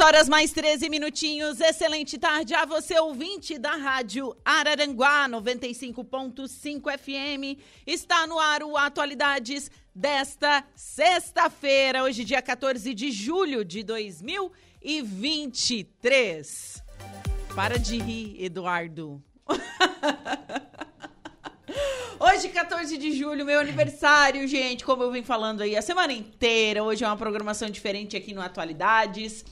Horas mais 13 minutinhos. Excelente tarde a você, ouvinte da Rádio Araranguá 95.5 FM. Está no ar o Atualidades desta sexta-feira, hoje, dia 14 de julho de 2023. Para de rir, Eduardo. Hoje, 14 de julho, meu aniversário, gente. Como eu vim falando aí a semana inteira. Hoje é uma programação diferente aqui no Atualidades.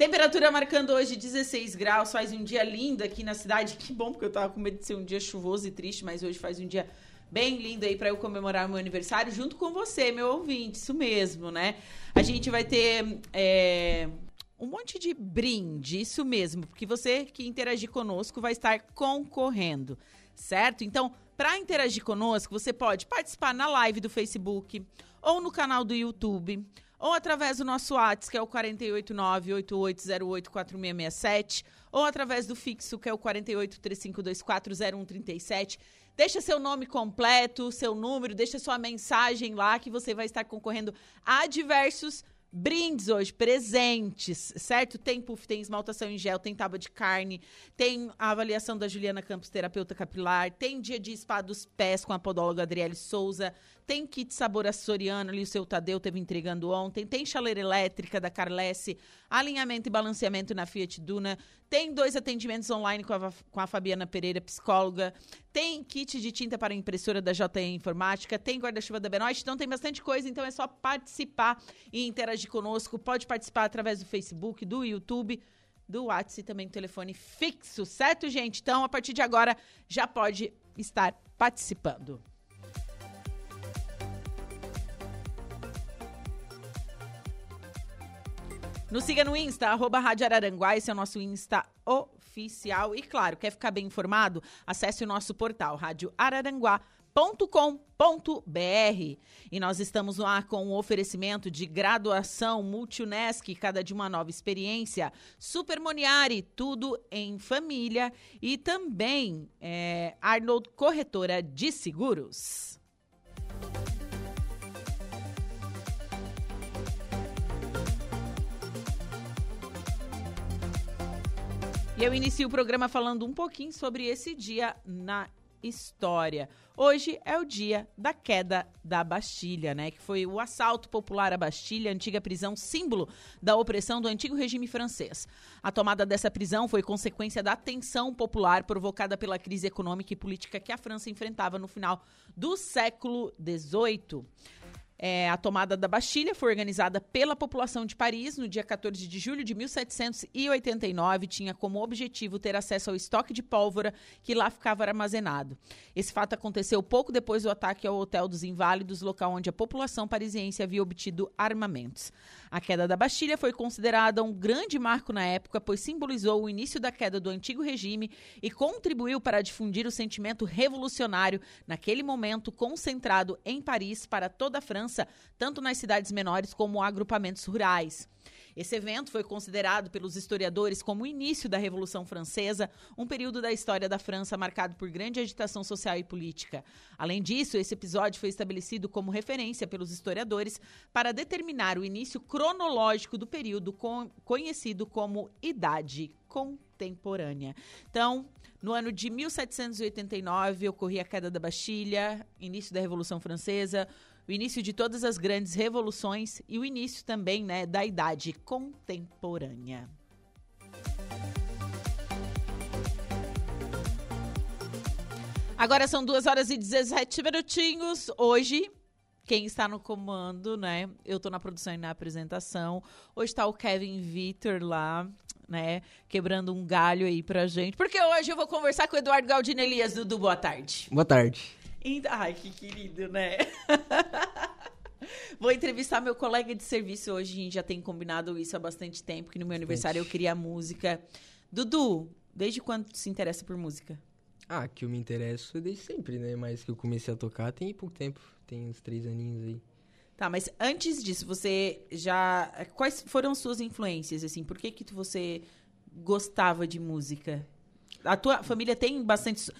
Temperatura marcando hoje 16 graus, faz um dia lindo aqui na cidade. Que bom, porque eu tava com medo de ser um dia chuvoso e triste, mas hoje faz um dia bem lindo aí para eu comemorar meu aniversário junto com você, meu ouvinte. Isso mesmo, né? A gente vai ter é, um monte de brinde, isso mesmo, porque você que interagir conosco vai estar concorrendo, certo? Então, para interagir conosco, você pode participar na live do Facebook ou no canal do YouTube ou através do nosso WhatsApp, que é o 489-8808-4667, ou através do fixo, que é o 4835240137. Deixa seu nome completo, seu número, deixa sua mensagem lá que você vai estar concorrendo a diversos brindes hoje, presentes, certo? Tem puff, tem esmaltação em gel, tem tábua de carne, tem a avaliação da Juliana Campos, terapeuta capilar, tem dia de spa dos pés com a podóloga Adriele Souza, tem kit sabor açoriano ali, o seu Tadeu teve entregando ontem. Tem chaleira elétrica da Carlesse, alinhamento e balanceamento na Fiat Duna. Tem dois atendimentos online com a, com a Fabiana Pereira, psicóloga. Tem kit de tinta para impressora da JE Informática. Tem guarda-chuva da Benoit. Então tem bastante coisa. Então é só participar e interagir conosco. Pode participar através do Facebook, do YouTube do WhatsApp e também do telefone fixo, certo, gente? Então, a partir de agora, já pode estar participando. Nos siga no Insta, arroba Rádio Araranguá, esse é o nosso Insta oficial. E claro, quer ficar bem informado? Acesse o nosso portal, radioararanguá.com.br. E nós estamos lá com o um oferecimento de graduação Multunesc, cada de uma nova experiência, Super Moniari, tudo em família e também é, Arnold Corretora de Seguros. E eu inicio o programa falando um pouquinho sobre esse dia na história. Hoje é o dia da queda da Bastilha, né? Que foi o assalto popular à Bastilha, antiga prisão símbolo da opressão do antigo regime francês. A tomada dessa prisão foi consequência da tensão popular provocada pela crise econômica e política que a França enfrentava no final do século XVIII. É, a tomada da Bastilha foi organizada pela população de Paris no dia 14 de julho de 1789. Tinha como objetivo ter acesso ao estoque de pólvora que lá ficava armazenado. Esse fato aconteceu pouco depois do ataque ao Hotel dos Inválidos, local onde a população parisiense havia obtido armamentos. A queda da Bastilha foi considerada um grande marco na época, pois simbolizou o início da queda do antigo regime e contribuiu para difundir o sentimento revolucionário naquele momento concentrado em Paris para toda a França tanto nas cidades menores como agrupamentos rurais. Esse evento foi considerado pelos historiadores como o início da Revolução Francesa, um período da história da França marcado por grande agitação social e política. Além disso, esse episódio foi estabelecido como referência pelos historiadores para determinar o início cronológico do período conhecido como Idade Contemporânea. Então, no ano de 1789, ocorria a queda da Bastilha, início da Revolução Francesa, o início de todas as grandes revoluções e o início também né, da idade contemporânea. Agora são 2 horas e 17 minutinhos. Hoje, quem está no comando, né? Eu estou na produção e na apresentação. Hoje está o Kevin Vitor lá, né? Quebrando um galho aí pra gente. Porque hoje eu vou conversar com o Eduardo Galdino Elias, Dudu. Boa tarde. Boa tarde. Ai, que querido, né? Vou entrevistar meu colega de serviço hoje. A gente já tem combinado isso há bastante tempo, que no meu aniversário eu queria música. Dudu, desde quando se interessa por música? Ah, que eu me interesso desde sempre, né? Mas que eu comecei a tocar tem pouco tempo. Tem uns três aninhos aí. Tá, mas antes disso, você já... Quais foram suas influências, assim? Por que que tu- você gostava de música? A tua família tem bastante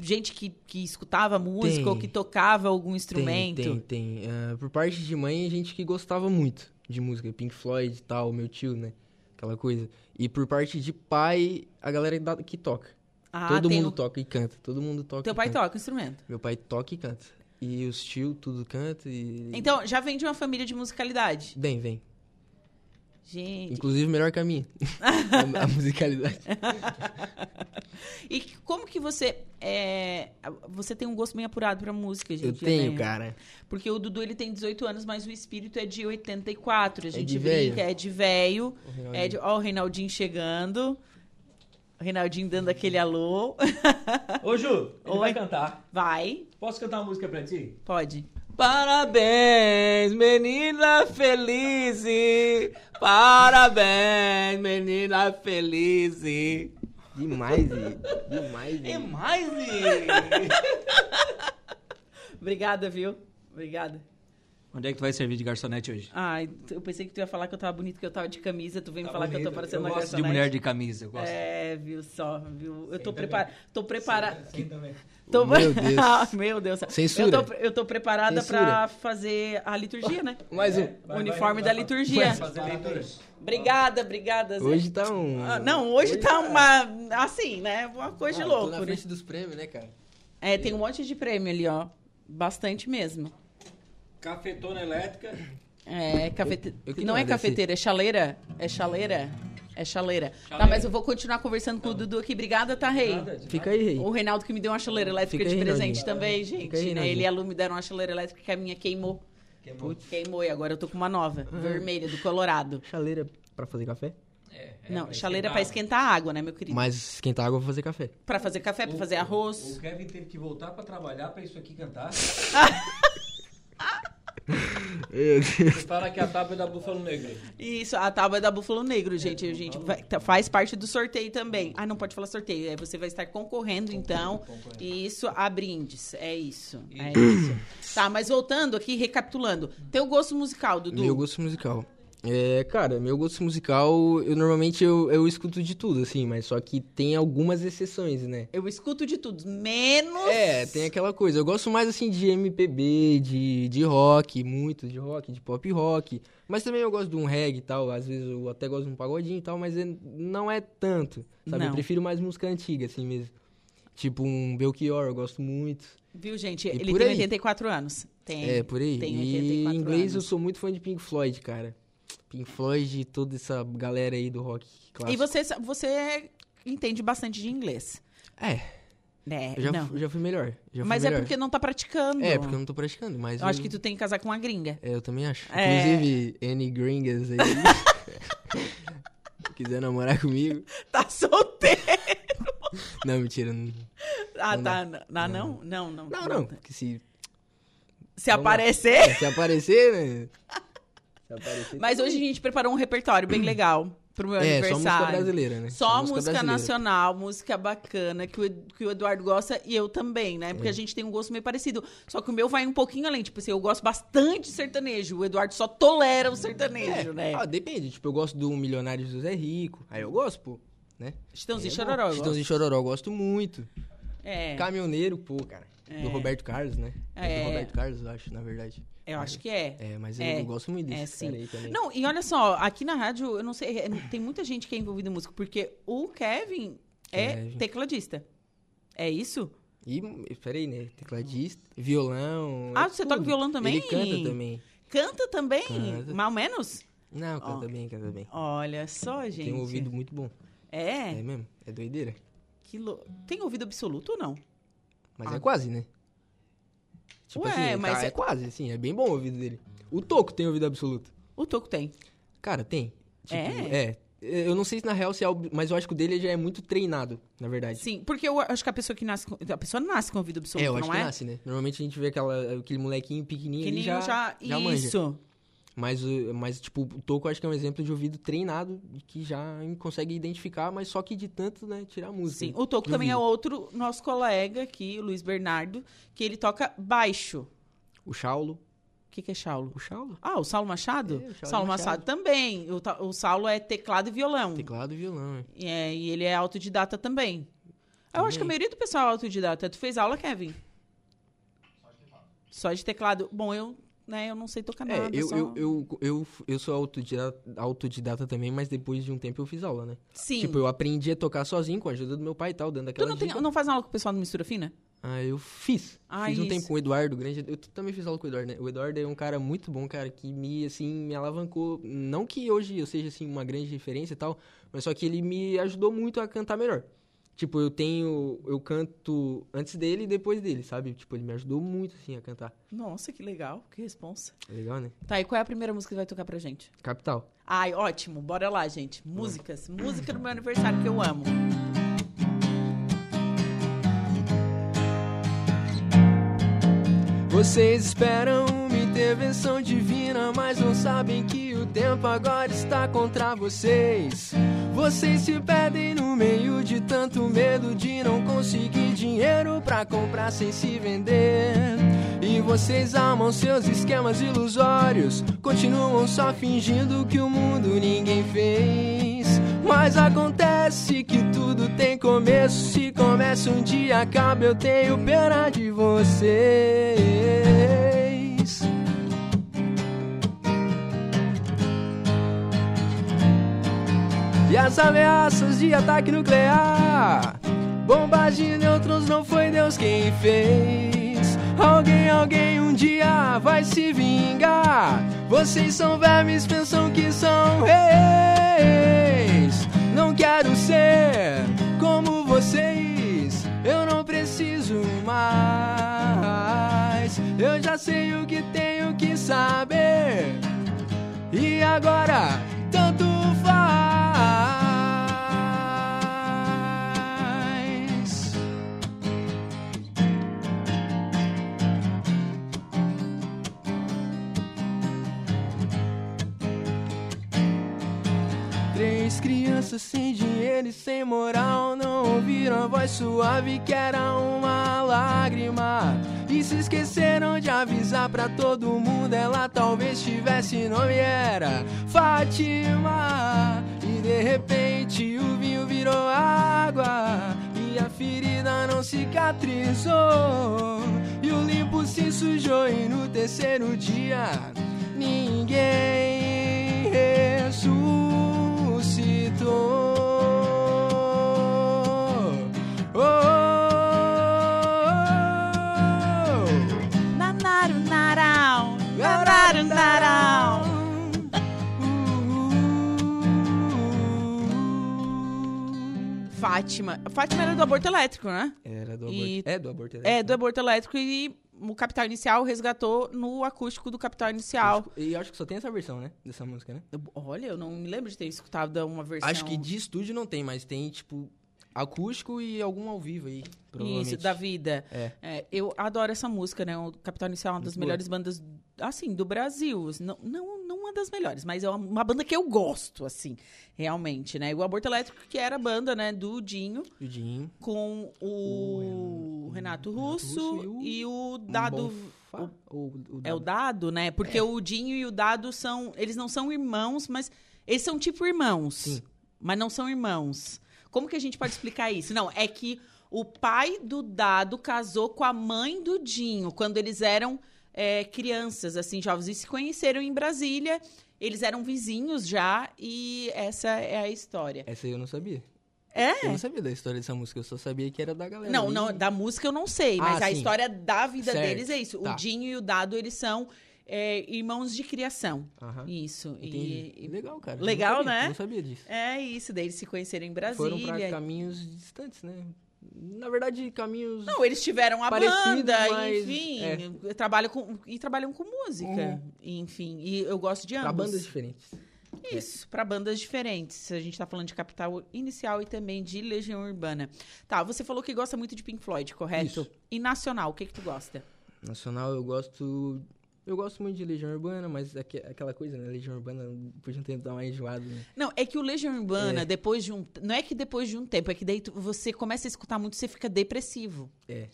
gente que, que escutava música Tem. ou que tocava algum instrumento? Tem, tem, tem. Ah, por parte de mãe, gente que gostava muito de música. Pink Floyd e tal, meu tio, né? Aquela coisa. E por parte de pai, a galera que toca. Ah, Todo mundo o- toca e canta. Todo mundo toca Teu pai canta. toca instrumento? Meu pai toca e canta. E os tios, tudo canta e... Então, já vem de uma família de musicalidade. Vem, vem. Gente. Inclusive, melhor que a minha. a, a musicalidade. E como que você é, você tem um gosto bem apurado pra música, gente? Eu tenho, né? cara. Porque o Dudu ele tem 18 anos, mas o espírito é de 84. A gente de brinca, véio. é de velho. É de, ó, o Reinaldinho chegando. O Reinaldinho dando aquele alô. Ô, Ju, ele Oi. vai cantar. Vai, Posso cantar uma música pra ti? pode. Parabéns, menina feliz. Parabéns, menina feliz. Demais, demais. e- É. Obrigada, viu? Obrigada. Onde é que tu vai servir de garçonete hoje? Ai, eu pensei que tu ia falar que eu tava bonito, que eu tava de camisa. Tu vem me falar que eu tô parecendo eu uma gosto de garçonete. mulher de camisa, eu gosto. É, viu só, viu? Eu tô preparada. Tô preparada. Sim, também. Tô... Meu Deus. Ah, Meu Deus. Censura. Eu tô, eu tô preparada pra fazer a liturgia, né? Mais um. o uniforme da liturgia. Fazer leituras. Obrigada, obrigada. Zé. Hoje tá um... Ah, não, hoje tá uma. Assim, né? Uma coisa de Ah, tô louco. na né? frente dos prêmios, né, cara? É, tem um monte de prêmio ali, ó. Bastante mesmo. Cafetona elétrica. É, cafete... eu queria Não é dessa aí. cafeteira, é chaleira. É chaleira. É chaleira. Tá, Chaleira. mas eu vou continuar conversando com o Dudu aqui. Obrigada, tá, Rei? Fica aí, rei. O Reinaldo que me deu uma chaleira elétrica Fica de aí, presente também, Fica gente. aí, né? Ele e a Lu me deram uma chaleira elétrica que a minha queimou. Queimou e agora eu tô com uma nova, vermelha, do Colorado. Chaleira pra fazer café? Não, chaleira pra esquentar a água, né, meu querido? Mas esquentar água pra fazer café. Pra fazer café, pra fazer arroz. O Kevin teve que voltar pra trabalhar pra isso aqui cantar. Fala que a tábua é da Búfalo Negro. Isso, a tábua é da Búfalo Negro, gente. A gente vai- tá- faz parte do sorteio também. Ah, não pode falar sorteio. É, você vai estar concorrendo, então. Isso, a brindes. É isso. É isso. Tá, mas voltando aqui, recapitulando. Teu gosto musical, Dudu. Meu gosto musical. É, cara, meu gosto musical, eu normalmente eu, eu escuto de tudo, assim, mas só que tem algumas exceções, né? Eu escuto de tudo, menos. É, tem aquela coisa. Eu gosto mais, assim, de MPB, de, de rock, muito de rock, de pop rock. Mas também eu gosto de um reggae e tal. Às vezes eu até gosto de um pagodinho e tal, mas é- não é tanto, sabe? Não. Eu prefiro mais música antiga, assim mesmo. Tipo um Belchior, eu gosto muito. Viu, gente? E Ele tem aí. 84 anos. Tem. É, por aí. Tem e 84 em inglês eu anos. sou muito fã de Pink Floyd, cara. Pink Floyd e toda essa galera aí do rock clássico. E você, você entende bastante de inglês. É, né? eu já, não. já fui melhor. já fui Mas é melhor. porque não tá praticando. É, porque eu não tô praticando, mas... Eu acho que tu tem que casar com uma gringa. É, eu também acho. É. Inclusive, N gringas aí... quiser namorar comigo... Tá solteiro. Não, mentira. Não, Ah, Não tá. Não, não, não, não. Não, não. não que se, Se aparecer. se aparecer, né? Mas hoje a gente preparou um repertório bem legal pro meu É, só música aniversário. brasileira, né? Só, música, brasileira. nacional, música bacana, que o, que o Eduardo gosta e eu também, né? É. Porque a gente tem um gosto meio parecido. Só que o meu vai um pouquinho além. Tipo assim, eu gosto bastante de sertanejo. O Eduardo só tolera o sertanejo, né? Ah, depende. Tipo, eu gosto do Milionário José Rico. Aí eu gosto, pô. Né? Chitãozinho É Chororó. eu gosto. Chitãozinho Chororó, eu gosto muito. É, Caminhoneiro, pô, cara. É. Do Roberto Carlos, né? É. do Roberto Carlos, eu acho, na verdade. Eu acho que é. É, mas É. eu, eu gosto muito desse É, sim. cara aí também. Não, e olha só, aqui na rádio, eu não sei, é, tem muita gente que é envolvida em música, porque o Kevin é Kevin. tecladista. É isso? E, peraí, né? Tecladista, violão. Ah, é você tudo. toca violão também? Ele canta também. Canta também? Canta. Ou menos? Não, canta Ó. bem, canta bem. Olha só, gente. Tem um ouvido muito bom. É? É mesmo? É doideira? Que lou- Tem ouvido absoluto ou não? Mas Ah. é quase, né? Tipo Ué, assim, mas tá- é- é quase, assim, é bem bom o ouvido dele. O Toco tem ouvido absoluto. O Toco tem. Cara, tem. Tipo, É? é. Eu não sei se na real se é mas eu acho que o dele já é muito treinado, na verdade. Sim, porque eu acho que a pessoa que nasce a pessoa nasce com ouvido absoluto, é, eu acho não que é? nasce, né? Normalmente a gente vê aquela, aquele molequinho pequenininho nem já, já, já manja. Mas, o- mas, tipo, o Toco acho que é um exemplo de ouvido treinado, que já consegue identificar, mas só que de tanto, né, tirar a música. Sim, o Toco de também é ouvido. outro nosso colega aqui, o Luiz Bernardo, que ele toca baixo. O Chaulo. O que, que é Saulo? O Chaulo? Ah, o Saulo Machado? É, o Saulo Saulo Machado. Machado também. O, o Saulo é teclado e violão. Teclado e violão, é. E, é, e ele é autodidata também. Eu acho que a Também. maioria do pessoal é autodidata. Tu fez aula, Kevin? Só de teclado. Bom, eu, né, eu não sei tocar É, nada. eu, só- eu, eu, eu, eu sou autodidata, autodidata também, mas depois de um tempo eu fiz aula, né? Sim. Tipo, eu aprendi a tocar sozinho com a ajuda do meu pai e tal, dando tu aquela não, tem, não faz aula com o pessoal do Mistura Fina? Ah, eu fiz. Ah, fiz um isso. tempo com o Eduardo, grande. Eu também fiz aula com o Eduardo, né? O Eduardo é um cara muito bom, cara, que me, assim, me alavancou. Não que hoje eu seja, assim, uma grande referência e tal, mas só que ele me ajudou muito a cantar melhor. Tipo, eu tenho. Eu canto antes dele e depois dele, sabe? Tipo, ele me ajudou muito, assim, a cantar. Nossa, que legal. Que responsa. Legal, né? Tá, e qual é a primeira música que vai tocar pra gente? Capital. Ai, ótimo. Bora lá, gente. Músicas. Música do meu aniversário que eu amo. Vocês esperam intervenção divina, mas não sabem que o tempo agora está contra vocês. Vocês se perdem no meio de tanto medo de não conseguir dinheiro pra comprar sem se vender. E vocês amam seus esquemas ilusórios, continuam só fingindo que o mundo ninguém fez. Mas acontece que tudo tem começo. Se começa um dia, acaba, eu tenho pena de vocês. E as ameaças de ataque nuclear, bombas de nêutrons, não foi Deus quem fez. Alguém, alguém um dia vai se vingar. Vocês são vermes, pensam que são reis. Não quero ser como vocês, eu não preciso mais. Eu já sei o que tenho que saber. E agora, tanto faz. Três crianças sem dinheiro e sem moral não ouviram a voz suave que era uma lágrima. E se esqueceram de avisar pra todo mundo, ela talvez tivesse nome era Fátima. De repente o vinho virou água e a ferida não cicatrizou. E o limpo se sujou e no terceiro dia ninguém ressuscitou. Oh, oh, Nanaru narau. Nanaru narau. Fátima. Fátima era do aborto elétrico, né? Era do aborto. E- É do aborto É, do aborto elétrico e o Capital Inicial resgatou no acústico do Capital Inicial. E acho que só tem essa versão, né? Dessa música, né? Olha, eu não me lembro de ter escutado uma versão. Acho que de estúdio não tem, mas tem, tipo, acústico e algum ao vivo aí. Provavelmente. Isso, da vida. É. É, eu adoro essa música, né? O Capital Inicial é uma das Muito boa. melhores bandas, assim, do Brasil. Não, não, não uma das melhores, mas é uma, uma banda que eu gosto, assim, realmente, né? E o Aborto Elétrico, que era a banda, né, do Dinho, O Dinho. com o, O Renato Renato Russo, Russo e o Dado... Bonfá? Ou o É o Dado? Né? Porque o Dinho e o Dado são... Eles não são irmãos, mas... Eles são tipo irmãos. Sim. Mas não são irmãos. Como que a gente pode explicar isso? Não, é que o pai do Dado casou com a mãe do Dinho quando eles eram é, crianças, assim, jovens. E se conheceram em Brasília. Eles eram vizinhos já. E essa é a história. Essa aí eu não sabia. É? Eu não sabia da história dessa música, eu só sabia que era da galera. Não, ali. não, da música eu não sei, mas Ah, a sim. história da vida Certo, deles é isso. tá. O Dinho e o Dado, eles são é, irmãos de criação. Aham. Isso. Entendi. E, Legal, cara. Legal, não sabia, né? Não sabia disso. É isso, daí eles se conheceram em Foram pra Brasília. caminhos distantes, né? Na verdade, caminhos. Não, eles tiveram a banda, mas- enfim, é. trabalham com, e trabalham com música, enfim. E eu gosto de ambos. pra bandas diferentes. Isso, pra bandas diferentes. A gente tá falando de Capital Inicial e também de Legião Urbana. Tá, você falou que gosta muito de Pink Floyd, correto? Isso. E nacional, o que que tu gosta? Nacional, eu gosto. Eu gosto muito de Legião Urbana, mas aque- aquela coisa, né? Legião Urbana podia ter dar mais enjoado, né? Não, é que o Legião Urbana, É. depois de um... Não é que depois de um tempo, é que daí tu- você começa a escutar muito, você fica depressivo. É,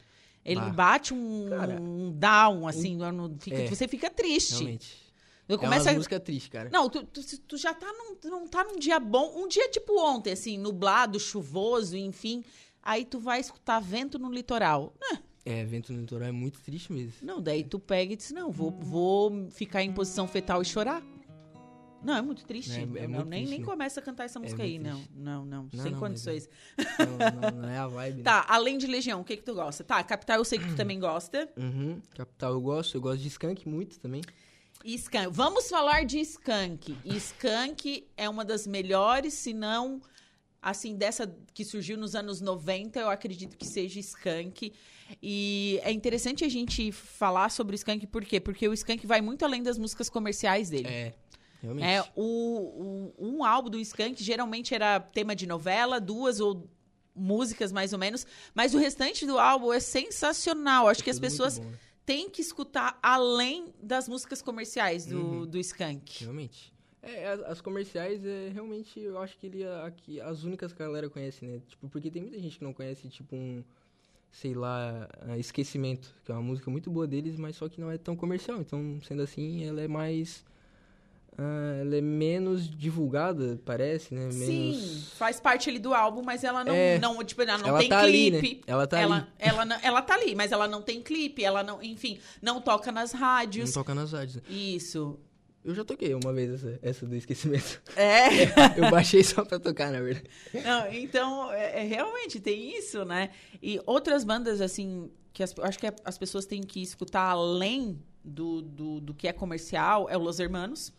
Ele Bah. bate um, Cara, um down, assim, no- fica- é. você fica triste. realmente. Eu É começo uma a- música triste, cara. Não, tu, tu, tu já tá num, não tá num dia bom, um dia tipo ontem, assim, nublado, chuvoso, enfim. Aí tu vai escutar vento no litoral. Ah, É, Vento no Litoral é muito triste mesmo. Não, daí tu pega e diz, não, vou, vou ficar em posição fetal e chorar. Não, é muito triste. É- é muito não, nem, triste, nem né? começa a cantar essa música aí, muito não. Não, não, Não, sem não, condições. Não, não, não é a vibe. né? Tá, além de Legião, o que que tu gosta? Tá, Capital eu sei que tu também gosta. Uhum. Capital eu gosto, eu gosto de Skank muito também. Skank. Vamos falar de Skank. Skank é uma das melhores, se não, assim, dessa que surgiu nos anos 90, eu acredito que seja Skank. E é interessante a gente falar sobre o Skank, por quê? Porque o Skank vai muito além das músicas comerciais dele. É, realmente. É, o, o- um álbum do Skank geralmente era tema de novela, duas ou músicas mais ou menos, mas o restante do álbum é sensacional. Acho que as pessoas né? têm que escutar além das músicas comerciais do, Uhum. do Skank. Realmente. É, as, as comerciais, é, realmente, eu acho que ele é aqui, as únicas que a galera conhece, né? Tipo, porque tem muita gente que não conhece, tipo, um, sei lá, Esquecimento, que é uma música muito boa deles, mas só que não é tão comercial. Então, sendo assim, ela é mais... ah, ela é menos divulgada, parece, né? Menos... Sim, faz parte ali do álbum, mas ela não, É, não, tipo, ela não ela tem tá ali, clipe. né? Ela tá ela, ali. Ela, não- ela tá ali, mas ela não tem clipe, ela não, enfim, não toca nas Não rádios. toca nas rádios. né? Isso. Eu já toquei uma vez essa, essa do Esquecimento. É. eu baixei só pra tocar, na verdade. Não, então, é, é, realmente tem isso, né? E outras bandas, assim, que as- eu acho que as pessoas têm que escutar além do, do, do que é comercial, é o Los Hermanos.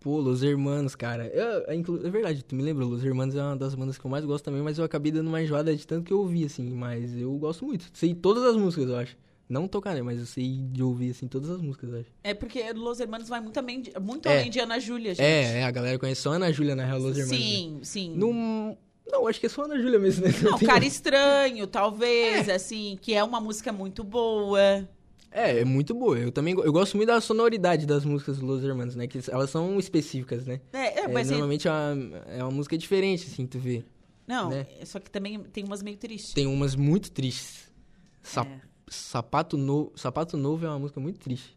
Pô, Los Hermanos, cara. Eu, é, é verdade, tu me lembra, Los Hermanos é uma das bandas que eu mais gosto também, mas eu acabei dando uma enjoada de tanto que eu ouvi, assim, mas eu gosto muito. Sei todas as músicas, eu acho. Não tocar, né, mas eu sei de ouvir, assim, todas as músicas, acho. É porque Los Hermanos vai muito, também, muito É. além de Ana Júlia, gente. É, é, a galera conhece só Ana Júlia, na real, Los Hermanos. né? Sim, sim. Não, acho que é só Ana Júlia mesmo, né? Não, Cara Estranho, talvez, assim, que é uma música muito boa. É, é muito boa. Eu também eu gosto muito da sonoridade das músicas do Los Hermanos, né? Que elas são específicas, né? É, é, É, mas é- normalmente é uma, é uma música diferente, assim, tu vê. não, né? é só que também tem umas meio tristes. Tem umas muito tristes. Sa- É, Sapato, no... Sapato Novo é uma música muito triste.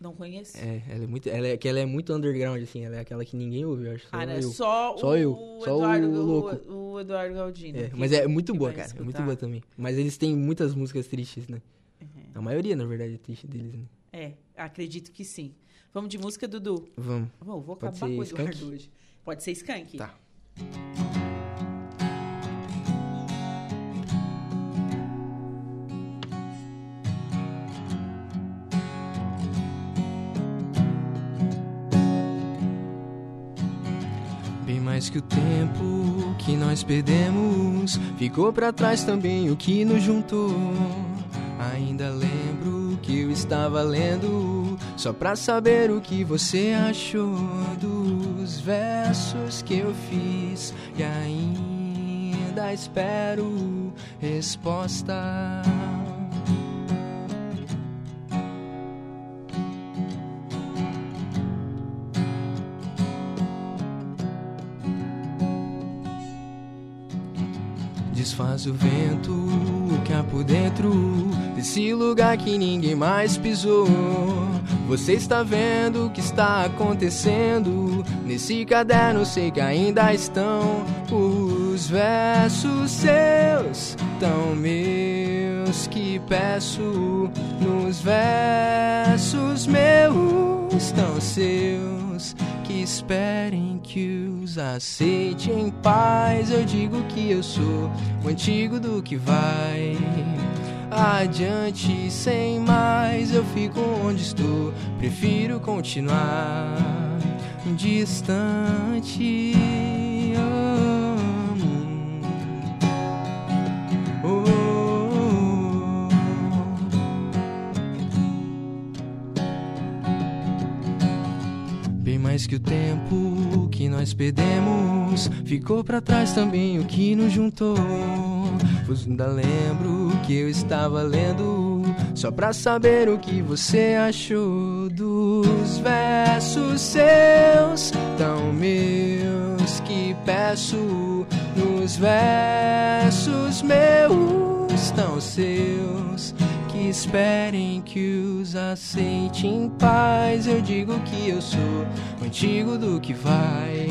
não conheço. É, ela é muito. Ela é, que ela é muito underground, assim, ela é aquela que ninguém ouve, eu acho. Só Cara, eu. só, Só o, eu, o só o Eduardo, louco. O, o Eduardo Galdino. É, mas é muito boa, cara. É muito escutar. boa também. Mas eles têm muitas músicas tristes, né? A maioria, na verdade, é triste deles, né? É, acredito que sim. Vamos de música, Dudu. Vamos. Vou, vou Pode acabar com o Eduardo hoje. Pode ser Skank. Tá. Mais que o tempo que nós perdemos, ficou pra trás também o que nos juntou. Ainda lembro que eu estava lendo, só pra saber o que você achou dos versos que eu fiz e ainda espero resposta. Desfaz o vento que há por dentro desse lugar que ninguém mais pisou. Você está vendo o que está acontecendo nesse caderno? Sei que ainda estão os versos seus, tão meus que peço nos versos meus, tão seus esperem que os aceite em paz. Eu digo que eu sou o antigo do que vai adiante sem mais. Eu fico onde estou, prefiro continuar distante. Mais que o tempo que nós perdemos, ficou pra trás também o que nos juntou. Pois ainda lembro que eu estava lendo, só pra saber o que você achou dos versos seus, tão meus que peço nos versos meus, tão seus que esperem que os aceite em paz. Eu digo que eu sou antigo do que vai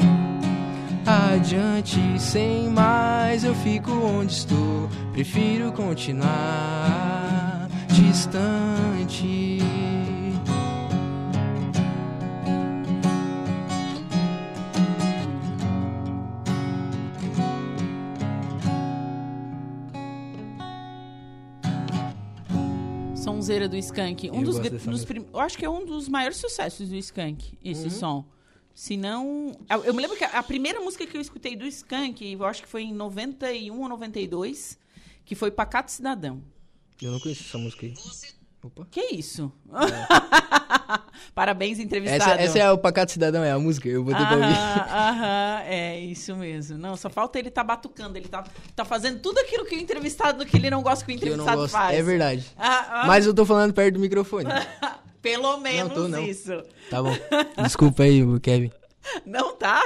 adiante sem mais. Eu fico onde estou, prefiro continuar distante. Sonzeira do Skank. Um Eu dos, dos música. prim- eu acho que é um dos maiores sucessos do Skank, esse Uhum. som. Se não. Eu, eu me lembro que a, primeira música que eu escutei do Skank, eu acho que foi em 91 ou 92, que foi Pacato Cidadão. Eu não conheço essa música aí. Opa. Que isso? Parabéns, entrevistado. Essa, essa é o Pacato Cidadão, é a música. Eu botei pra ouvir. Aham, aham, é isso mesmo. Não, só falta ele tá batucando, ele tá, tá fazendo tudo aquilo que o entrevistado que ele não gosta que o Que eu não entrevistado gosto. faz. É verdade. Ah, ah, Mas eu tô falando perto do microfone. Pelo menos tô, não. isso. Tá bom. Desculpa aí, Kevin. Não tá?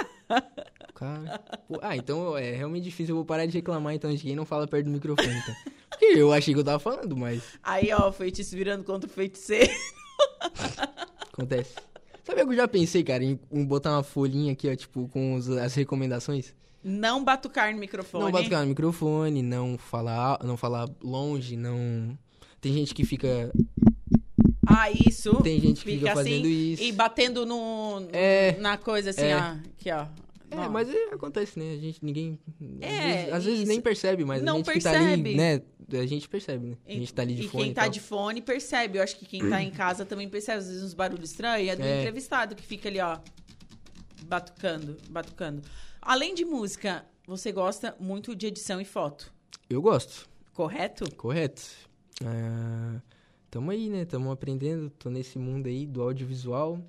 Cara. Pô, ah, então é realmente difícil. Eu vou parar de reclamar então de quem não fala perto do microfone. Então. Porque eu achei que eu tava falando, mas Aí, ó, o feitiço virando contra o feiticeiro. acontece. Sabe o que eu já pensei, cara, em, botar uma folhinha aqui, ó, tipo, com os- as recomendações? Não batucar no microfone. Não batucar no microfone, não falar, não falar longe, não. Tem gente que fica. Ah, isso. Tem gente que fica fazendo assim, isso. E batendo no, É. na coisa assim, É. ó. Aqui, ó. É, Ó. mas é, acontece, né? A gente, ninguém. às É, vezes, às vezes nem percebe, mas Não a gente que tá ali, percebe. né? A gente percebe, né? A gente tá ali de e fone. quem e tá tal. de fone percebe. Eu acho que quem tá em casa também percebe. Às vezes uns barulhos estranhos. É do É. entrevistado que fica ali, ó. Batucando, batucando. Além de música, você gosta muito de edição e foto, Eu gosto. correto? Correto. Ah, tamo aí, né? Tamo aprendendo. Tô nesse mundo aí do audiovisual.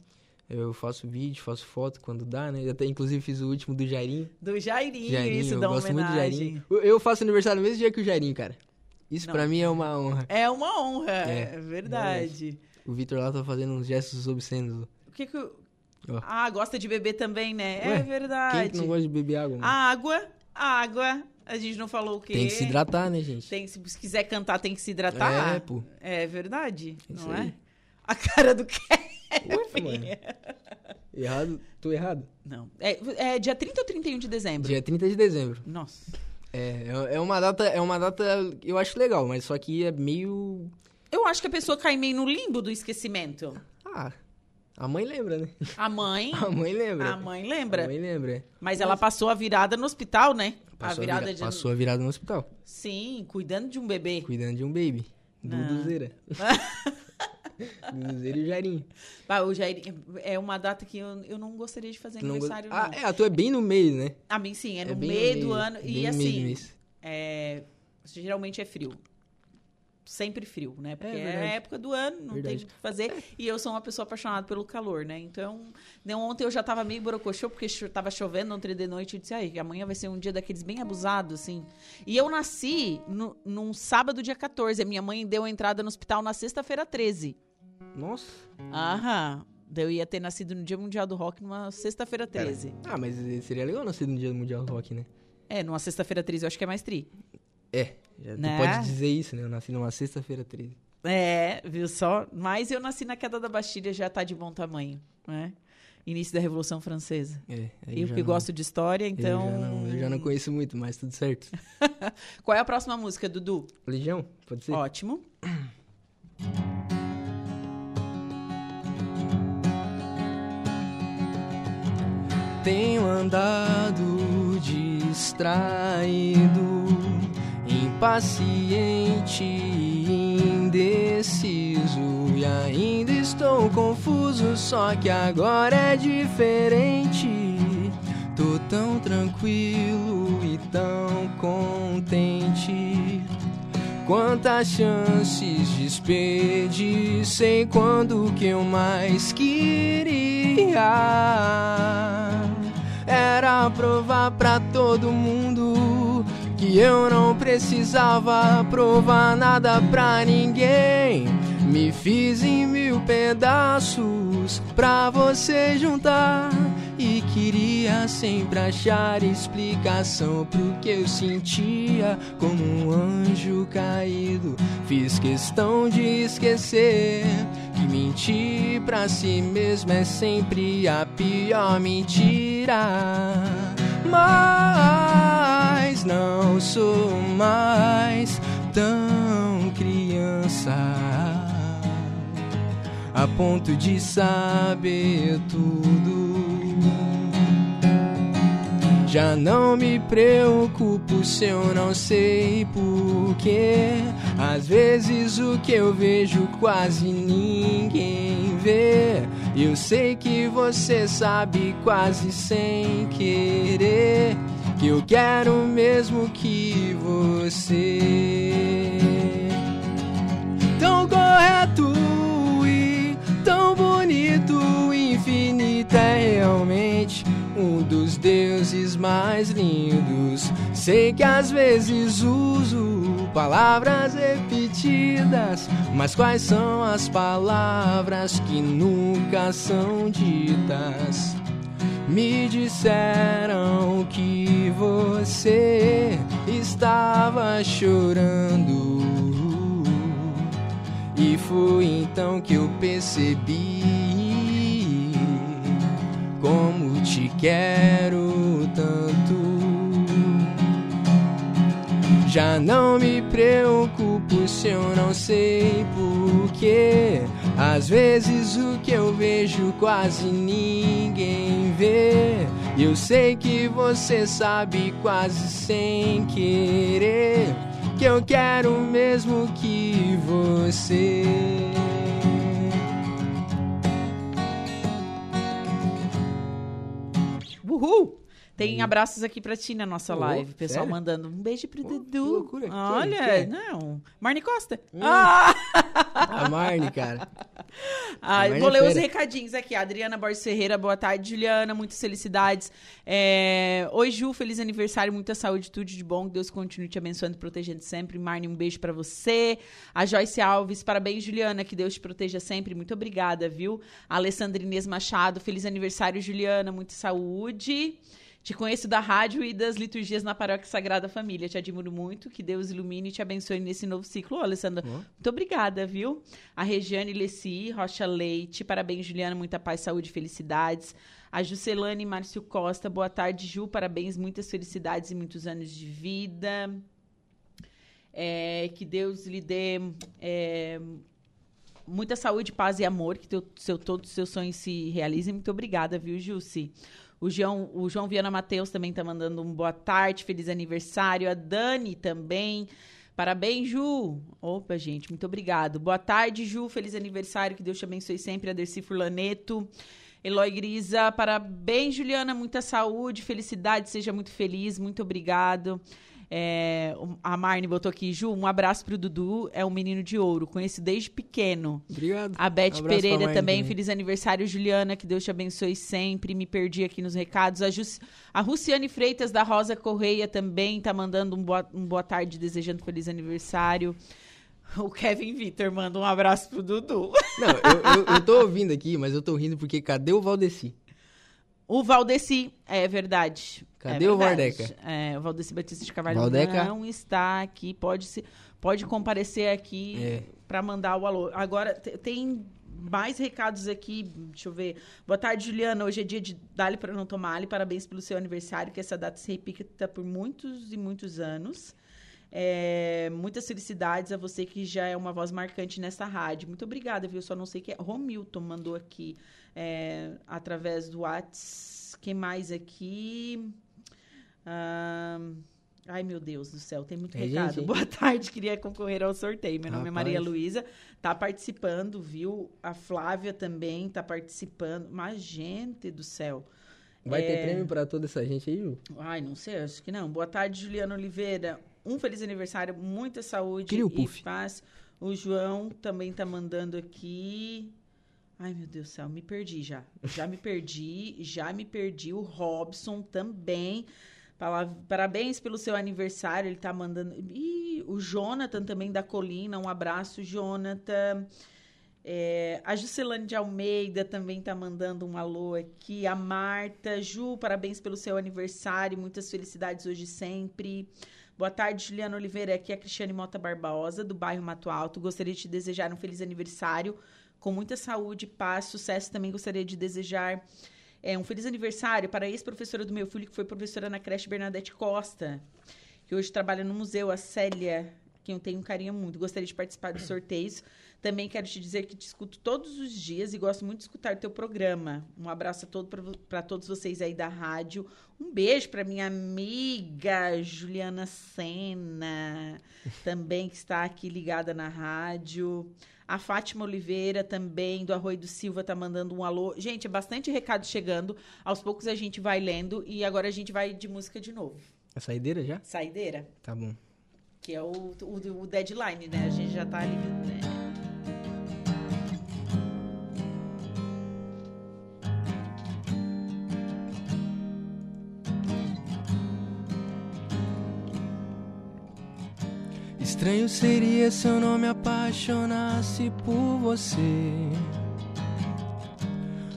Eu faço vídeo, faço foto quando dá, né? Até, inclusive, fiz o último do Jairinho. Do Jairinho, Jairinho, isso eu dá gosto muito do homenagem. Jairinho. Eu, eu faço aniversário no mesmo dia que o Jairinho, cara. Isso pra mim é uma honra. É uma honra, É, é, verdade. O Vitor lá tá fazendo uns gestos obscenos. O que que eu... Ó. Ah, gosta de beber também, né? Ué, é verdade. Quem que não gosta de beber água? mano? Água, água. A gente não falou o quê? Tem que se hidratar, né, gente? Tem- se quiser cantar, tem que se hidratar. É, pô. É verdade, Isso não aí. é? A cara do Kevin. Mano. Errado? Tô errado. Não. É, é dia 30 ou 31 de dezembro? Dia 30 de dezembro. Nossa. É, é- é uma data, é uma data, eu acho legal, mas só que é meio. Eu acho que a pessoa cai meio no limbo do esquecimento. Ah, a mãe lembra, né? A mãe. A mãe lembra. a mãe lembra. A mãe lembra. é. Mas ela passou a virada no hospital, né? Passou a virada vira- de. Passou a virada no hospital, Sim, cuidando de um bebê. cuidando de um baby. Duduzeira. Duduzeira e o Jairinho. Ah, o Jair, é uma data que eu, eu não gostaria de fazer não go- aniversário, Ah, não. é, a tua é bem no meio, né? A mim sim, é no bem meio do ano. E no meio assim, é, geralmente é frio. Sempre frio, né? Porque é, a verdade. época do ano, não tem Verdade. o que fazer. E eu sou uma pessoa apaixonada pelo calor, né? Então, né, ontem eu já tava meio borocochô, porque tava chovendo ontem de noite. Eu disse, ai, amanhã vai ser um dia daqueles bem abusados, assim. E eu nasci no, num sábado, dia 14. A minha mãe deu a entrada no hospital na sexta-feira 13. Nossa. Aham. Eu ia ter nascido no Dia Mundial do Rock numa sexta-feira 13. Ah, mas seria legal nascer no dia Mundial do Rock, né? É, numa sexta-feira 13 eu acho que é mais tri. É, já tu Né? pode dizer isso, né? Eu nasci numa sexta-feira 13. É, viu só? Mas eu nasci na queda da Bastilha, já tá de bom tamanho, né? Início da Revolução Francesa. É, Eu já que não- gosto de história, eu então... já não- Eu já não conheço muito, mas tudo certo. Qual é a próxima música, Dudu? Legião, pode ser? Ótimo. Tenho andado distraído, impaciente indeciso. E ainda estou confuso, só que agora é diferente. Tô tão tranquilo e tão contente. Quantas chances desperdicei quando que eu mais queria todo mundo que eu não precisava provar nada pra ninguém. Me fiz em mil pedaços pra você juntar. E queria sempre achar explicação pro que eu sentia como um anjo caído. Fiz questão de esquecer que mentir pra si mesmo é sempre a pior mentira. Mas não sou mais tão criança a ponto de saber tudo. Já não me preocupo se eu não sei porquê. Às vezes o que eu vejo quase ninguém vê. Eu sei que você sabe quase sem querer que eu quero mesmo que você. Tão correto e tão bonito, infinito é realmente um dos deuses mais lindos. Sei que às vezes uso palavras repetidas, mas quais são as palavras que nunca são ditas? Me disseram que você estava chorando. E foi então que eu percebi como te quero tanto. Já não me preocupo se eu não sei porquê. Às vezes o que eu vejo quase ninguém vê. Eu sei que você sabe quase sem querer que eu quero mesmo que você. Uhul! Tem abraços aqui pra ti na nossa Ô, live. Pessoal sério? mandando um beijo pro que Dudu. loucura. Quem? Olha, Quem? não. Marne Costa. Hum. Ah! A Marne, cara. Ah, Marne vou é ler os recadinhos aqui. Adriana Borges Ferreira, boa tarde. Juliana, muitas felicidades. É... Oi, Ju, feliz aniversário, muita saúde, tudo de bom. Que Deus continue te abençoando e protegendo sempre. Marne, um beijo pra você. A Joyce Alves, parabéns, Juliana. Que Deus te proteja sempre. Muito obrigada, viu? A Alessandra Inês Machado, feliz aniversário, Juliana. Muita saúde. Te conheço da rádio e das liturgias na Paróquia Sagrada Família. Te admiro muito. Que Deus ilumine e te abençoe nesse novo ciclo. Ô, Alessandra, muito obrigada, viu? A Regiane Leci, Rocha Leite. Parabéns, Juliana. Muita paz, saúde e felicidades. A Juscelane Márcio Costa. Boa tarde, Ju. Parabéns, muitas felicidades e muitos anos de vida. É, que Deus lhe dê é, muita saúde, paz e amor. Que teu, seu, todos os seus sonhos se realizem. Muito obrigada, viu, Jussi? O João, o João Viana Matheus também tá mandando um boa tarde, feliz aniversário. A Dani também. Parabéns, Ju. Opa, gente, muito obrigado. Boa tarde, Ju. Feliz aniversário. Que Deus te abençoe sempre. A Dercy Furlaneto. Eloy Grisa, parabéns, Juliana. Muita saúde, felicidade. Seja muito feliz. Muito obrigado. É, a Marne botou aqui, Ju, um abraço pro Dudu. É um menino de ouro. Conheço desde pequeno. Obrigado. A Beth pra Pereira também, também. feliz aniversário, Juliana, que Deus te abençoe sempre. Me perdi aqui nos recados. A, Jus- a Luciane Freitas da Rosa Correia também tá mandando um boa, um boa tarde, desejando feliz aniversário. O Kevin Vitor manda um abraço pro Dudu. Não, eu, eu, eu tô ouvindo aqui, mas eu tô rindo porque cadê o Valdeci? O Valdeci, é verdade. Cadê é o. Vardeca? É, o Valdeci Batista de Carvalho Valdeca? não está aqui. Pode, se, pode comparecer aqui É. para mandar o alô. Agora, te- tem mais recados aqui. Deixa eu ver. Boa tarde, Juliana. Hoje é dia de Dali para não tomar. Parabéns pelo seu aniversário. Que essa data se repita por muitos e muitos anos. É, muitas felicidades a você que já é uma voz marcante nessa rádio. Muito obrigada, viu? Só não sei quem é. Romilton mandou aqui é, através do Whats. Quem mais aqui? Ahn, Ai, meu Deus do céu, tem muito Tem recado. gente? Boa tarde, queria concorrer ao sorteio. Meu nome é Rapaz. Maria Luísa, tá participando, viu? A Flávia também tá participando. Mas, gente do céu. Vai É. ter prêmio pra toda essa gente aí, Ju? Ai, não sei, acho que não. Boa tarde, Juliana Oliveira. Um feliz aniversário, muita saúde Queria o e puff. paz. O João também tá mandando aqui. Ai, meu Deus do céu, me perdi já. Já me perdi, já me perdi. O Robson também Parabéns pelo seu aniversário. Ele tá mandando. Ih, o Jonathan também da Colina. Um abraço, Jonathan. É, a Juscelane de Almeida também tá mandando um alô aqui. A Marta. Ju, parabéns pelo seu aniversário. Muitas felicidades hoje e sempre. Boa tarde, Juliana Oliveira. Aqui é a Cristiane Mota Barbosa, do bairro Mato Alto. Gostaria de te desejar um feliz aniversário, com muita saúde, paz, sucesso. Também gostaria de desejar é, um feliz aniversário para a ex-professora do meu filho, que foi professora na creche Bernadette Costa, que hoje trabalha no museu, a Célia, quem eu tenho um carinho muito. Gostaria de participar dos sorteios. Também quero te dizer que te escuto todos os dias e gosto muito de escutar teu programa. Um abraço a todo para todos vocês aí da rádio. Um beijo para minha amiga Juliana Sena, também que está aqui ligada na rádio. A Fátima Oliveira também, do Arroio do Silva, tá mandando um alô. Gente, é bastante recado chegando. Aos poucos a gente vai lendo e agora a gente vai de música de novo. É saideira já? Saideira, Tá bom. que é o, o, o deadline, né? A gente já tá ali. Né? Estranho seria se eu não me apaixonasse por você.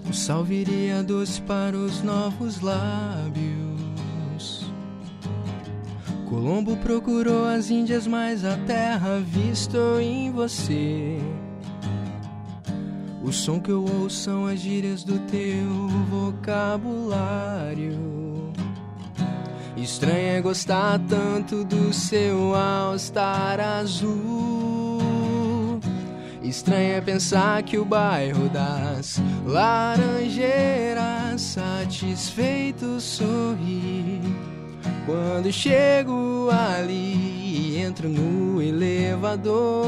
O sal viria doce para os novos lábios. Colombo procurou as Índias, mas a terra avistou em você. O som que eu ouço são as gírias do teu vocabulário. Estranho é gostar tanto do seu all-star azul. Estranho é pensar que o bairro das Laranjeiras satisfeito sorri. Quando chego ali, entro no elevador.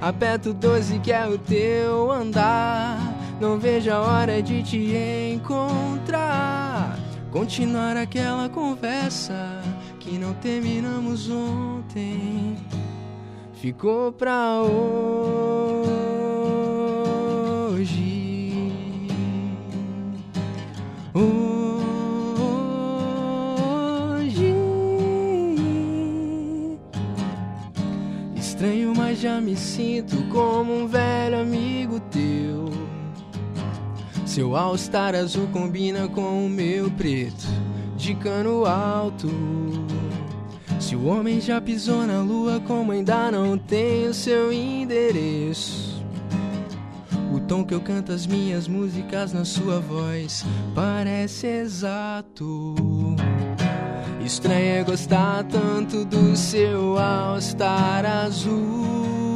Aperto 12 que é o teu andar. Não vejo a hora de te encontrar. Continuar aquela conversa que não terminamos ontem. Ficou pra hoje. Hoje. Estranho, mas já me sinto como um velho amigo teu. Seu all-star azul combina com o meu preto de cano alto. Se o homem já pisou na lua, como ainda não tem o seu endereço. O tom que eu canto as minhas músicas na sua voz parece exato. Estranho é gostar tanto do seu all-star azul.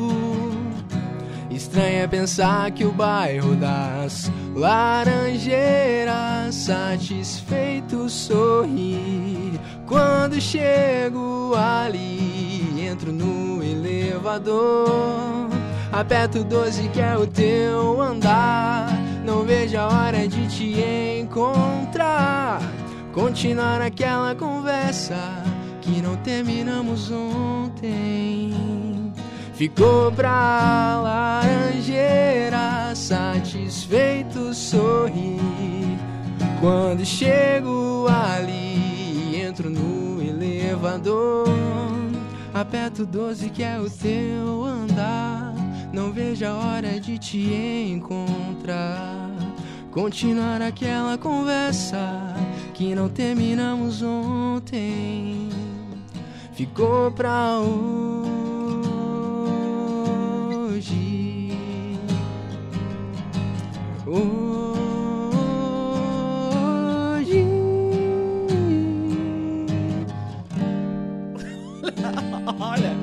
Estranho é pensar que o bairro das Laranjeiras satisfeito sorri. Quando chego ali, entro no elevador. Aperto 12 que é o teu andar. Não vejo a hora de te encontrar. Continuar aquela conversa que não terminamos ontem. Ficou pra laranjeira, satisfeito sorri. Quando chego ali, entro no elevador. Aperto 12 que é o teu andar. Não vejo a hora de te encontrar. Continuar aquela conversa que não terminamos ontem. Ficou pra hoje. Hoje. Olha,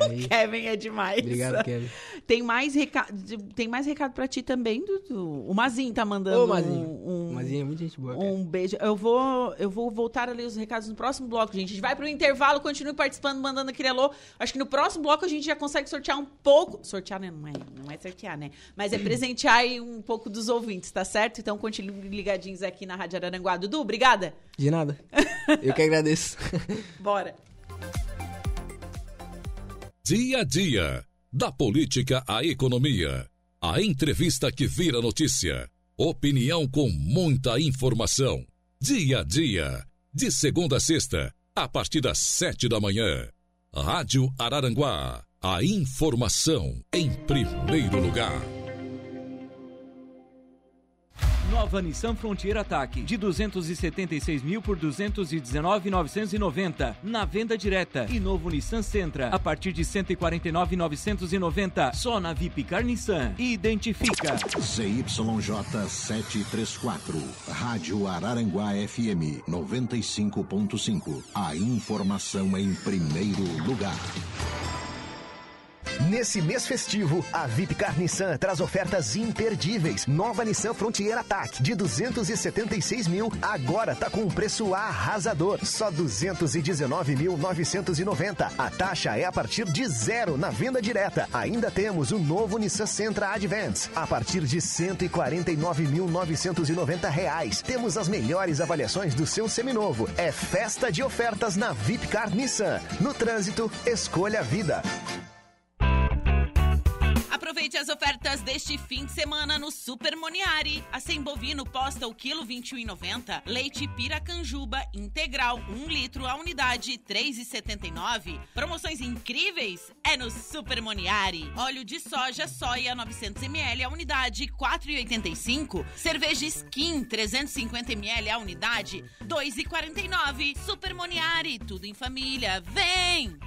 Aí. Kevin é demais. Obrigado, Kevin. Tem mais recado, tem mais recado pra ti também, Dudu. O Mazinho tá mandando Ô, Mazinho. um, um, É muita gente boa, cara. um beijo. Eu vou, eu vou voltar a ler os recados no próximo bloco, gente. A gente vai pro intervalo, continue participando, mandando aquele alô. Acho que no próximo bloco a gente já consegue sortear um pouco. Sortear, né? Não é, não é sortear, né? Mas é presentear aí um pouco dos ouvintes, tá certo? Então continue ligadinhos aqui na Rádio Araranguá. Dudu, obrigada. De nada. Eu que agradeço. Bora. Dia a dia. Da política à economia. A entrevista que vira notícia. Opinião com muita informação. Dia a dia. De segunda a sexta, a partir das sete da manhã. Rádio Araranguá. A informação em primeiro lugar. Nova Nissan Frontier Ataque de 276 mil por 219.990 na venda direta e novo Nissan Sentra a partir de 149.990 só na Vipcar Nissan. Identifica ZYJ 734, Rádio Araranguá FM 95.5. A informação em primeiro lugar. Nesse mês festivo, a Vipcar Nissan traz ofertas imperdíveis. Nova Nissan Frontier Attack de 276 mil, agora tá com um preço arrasador, só 219.990. A taxa é a partir de zero na venda direta. Ainda temos o novo Nissan Sentra Advance a partir de 149.990 reais. Temos as melhores avaliações do seu seminovo. É festa de ofertas na Vipcar Nissan. No trânsito, escolha a vida. Aproveite as ofertas deste fim de semana no Super Moniari. A Sem Bovino posta o quilo 21,90. Leite Piracanjuba integral 1 litro a unidade 3,79. Promoções incríveis é no Super Moniari. Óleo de soja soia 900 ml a unidade 4,85. Cerveja Skin 350 ml a unidade 2,49. Super Moniari, tudo em família. Vem!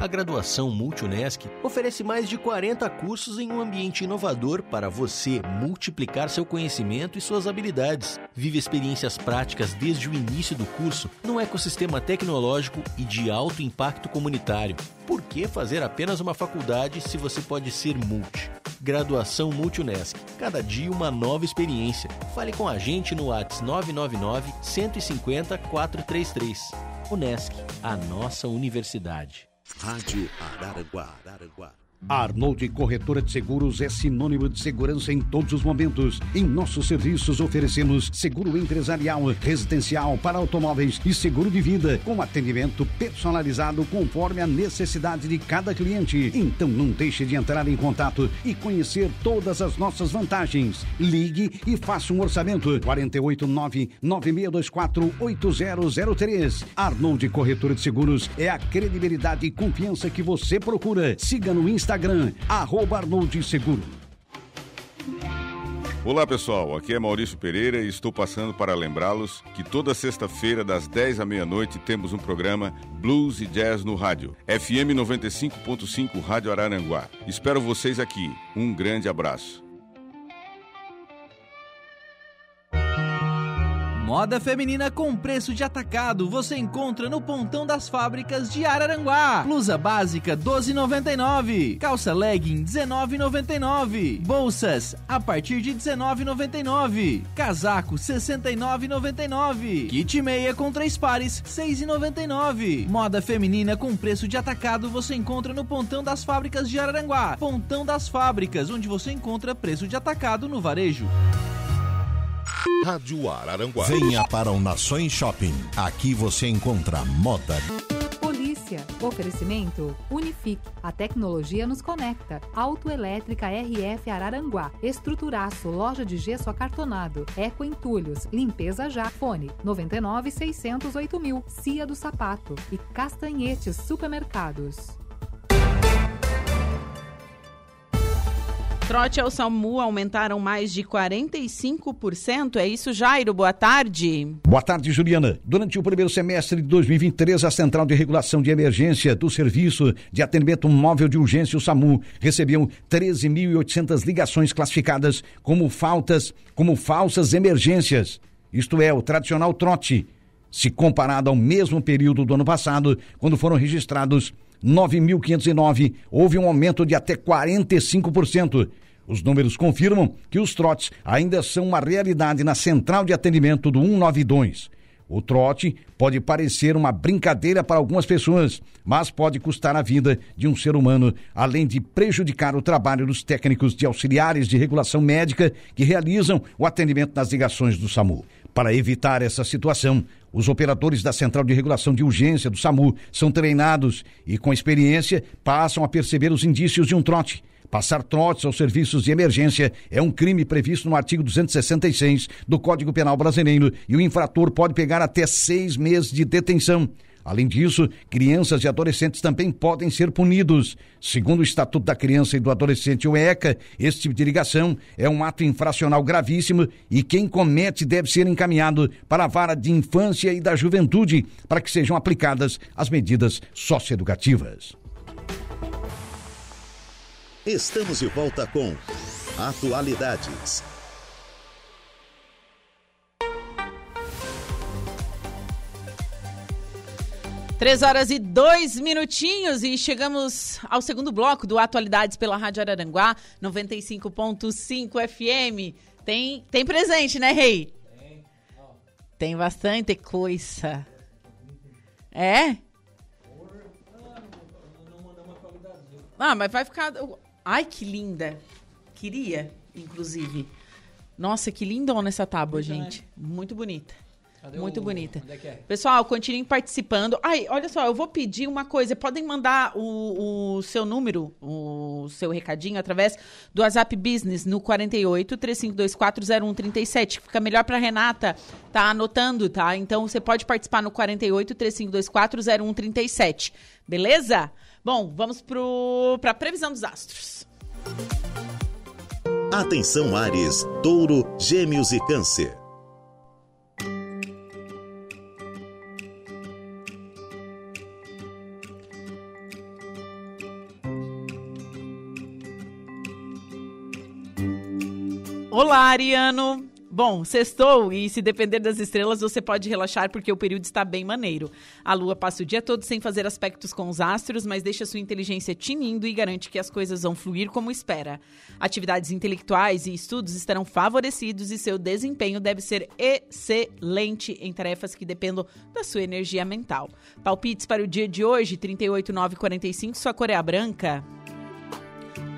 A graduação Multunesc oferece mais de 40 cursos em um ambiente inovador para você multiplicar seu conhecimento e suas habilidades. Vive experiências práticas desde o início do curso num ecossistema tecnológico e de alto impacto comunitário. Por que fazer apenas uma faculdade se você pode ser multi? Graduação Multunesc. Cada dia uma nova experiência. Fale com a gente no WhatsApp 999 150 433. Unesc, a nossa universidade. Rádio Araranguá. Araranguá. Arnold Corretora de Seguros é sinônimo de segurança em todos os momentos. Em nossos serviços oferecemos seguro empresarial, residencial para automóveis e seguro de vida, com atendimento personalizado conforme a necessidade de cada cliente. Então não deixe de entrar em contato e conhecer todas as nossas vantagens. Ligue e faça um orçamento 489 9624 8003. Arnold Corretora de Seguros é a credibilidade e confiança que você procura. Siga no Instagram Instagram, arroba Arnold Seguro. Olá pessoal, aqui é Maurício Pereira e estou passando para lembrá-los que toda sexta-feira, das 10 à meia-noite, temos um programa Blues e Jazz no rádio. FM 95.5 Rádio Araranguá. Espero vocês aqui. Um grande abraço. Moda feminina com preço de atacado você encontra no Pontão das Fábricas de Araranguá. Blusa básica 12,99. Calça legging 19,99. Bolsas a partir de 19,99. Casaco 69,99. Kit meia com três pares 6,99. Moda feminina com preço de atacado você encontra no Pontão das Fábricas de Araranguá. Pontão das Fábricas, onde você encontra preço de atacado no varejo. Rádio Araranguá. Venha para o Nações Shopping. Aqui você encontra moda. Polícia. Oferecimento Unifique. A tecnologia nos conecta. Autoelétrica RF Araranguá. Estruturaço. Loja de gesso acartonado. Eco Entulhos. Limpeza já. Fone 99 608 mil. Cia do Sapato. E Castanhetes Supermercados. Trote ao SAMU aumentaram mais de 45%. É isso, Jairo? Boa tarde. Boa tarde, Juliana. Durante o primeiro semestre de 2023, a Central de Regulação de Emergência do Serviço de Atendimento Móvel de Urgência, o SAMU, recebiam 13.800 ligações classificadas como faltas, como falsas emergências. Isto é, o tradicional trote. Se comparado ao mesmo período do ano passado, quando foram registrados 9.509, houve um aumento de até 45%. Os números confirmam que os trotes ainda são uma realidade na central de atendimento do 192. O trote pode parecer uma brincadeira para algumas pessoas, mas pode custar a vida de um ser humano, além de prejudicar o trabalho dos técnicos de auxiliares de regulação médica que realizam o atendimento nas ligações do SAMU. Para evitar essa situação, os operadores da Central de Regulação de Urgência do SAMU são treinados e, com experiência, passam a perceber os indícios de um trote. Passar trotes aos serviços de emergência é um crime previsto no artigo 266 do Código Penal Brasileiro e o infrator pode pegar até seis meses de detenção. Além disso, crianças e adolescentes também podem ser punidos. Segundo o Estatuto da Criança e do Adolescente, o ECA, esse tipo de ligação é um ato infracional gravíssimo e quem comete deve ser encaminhado para a vara de infância e da juventude para que sejam aplicadas as medidas socioeducativas. Estamos de volta com Atualidades. Três horas e dois minutinhos e chegamos ao segundo bloco do Atualidades pela Rádio Araranguá, 95.5 FM. Tem, tem presente, né, Rei? Tem. Tem bastante coisa. É? Ah, mas vai ficar. Ai, que linda. Queria, inclusive. Nossa, que lindona essa tábua, gente. Muito bonita. Cadê Muito o- bonita. onde é que é? Pessoal, continuem participando. Ai, olha só, eu vou pedir uma coisa. Podem mandar o, o seu número, o seu recadinho, através do WhatsApp Business no 48 3524 0137. Fica melhor pra Renata tá anotando, tá? Então você pode participar no 48 3524 0137. Beleza? Bom, vamos pro, pra previsão dos astros. Atenção Ares, Touro, Gêmeos e Câncer. Ariano! Bom, sextou e se depender das estrelas, você pode relaxar porque o período está bem maneiro. A lua passa o dia todo sem fazer aspectos com os astros, mas deixa sua inteligência tinindo e garante que as coisas vão fluir como espera. Atividades intelectuais e estudos estarão favorecidos e seu desempenho deve ser excelente em tarefas que dependam da sua energia mental. Palpites para o dia de hoje, 38945, sua cor é branca.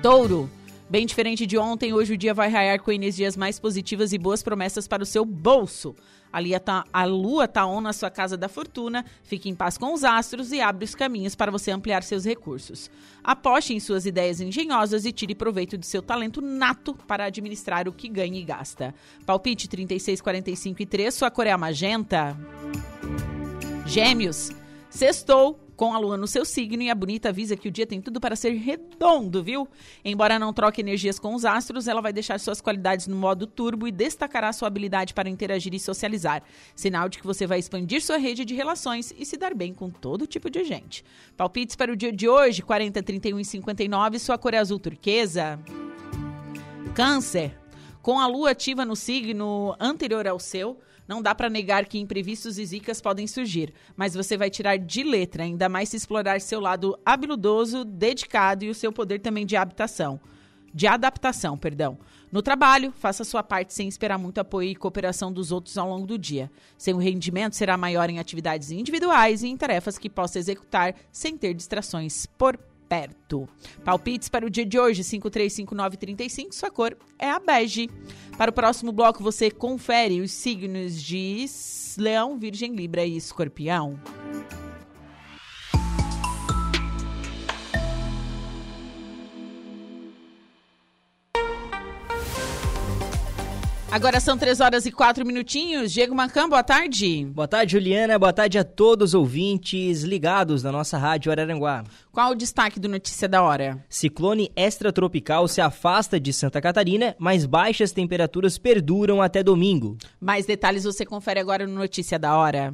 Touro. Bem diferente de ontem, hoje o dia vai raiar com energias mais positivas e boas promessas para o seu bolso. A, lia tá, a lua tá on na sua casa da fortuna, fique em paz com os astros e abre os caminhos para você ampliar seus recursos. Aposte em suas ideias engenhosas e tire proveito do seu talento nato para administrar o que ganha e gasta. Palpite 36, 45 e 3, sua cor é a magenta. Gêmeos. Sextou com a lua no seu signo e a bonita avisa que o dia tem tudo para ser redondo, viu? Embora não troque energias com os astros, ela vai deixar suas qualidades no modo turbo e destacará sua habilidade para interagir e socializar. Sinal de que você vai expandir sua rede de relações e se dar bem com todo tipo de gente. Palpites para o dia de hoje, 40, 31 e 59, sua cor é azul turquesa. Câncer. Com a lua ativa no signo anterior ao seu, não dá para negar que imprevistos e zicas podem surgir, mas você vai tirar de letra, ainda mais se explorar seu lado habilidoso, dedicado e o seu poder também de habitação. De adaptação, perdão. No trabalho, faça sua parte sem esperar muito apoio e cooperação dos outros ao longo do dia. Seu rendimento será maior em atividades individuais e em tarefas que possa executar sem ter distrações por perto. Palpites para o dia de hoje, 535935, sua cor é a bege. Para o próximo bloco, você confere os signos de Leão, Virgem, Libra e Escorpião. Agora são três horas e quatro minutinhos. Diego Macan, boa tarde. Boa tarde, Juliana. Boa tarde a todos os ouvintes ligados na nossa rádio Araranguá. Qual o destaque do Notícia da Hora? Ciclone extratropical se afasta de Santa Catarina, mas baixas temperaturas perduram até domingo. Mais detalhes você confere agora no Notícia da Hora.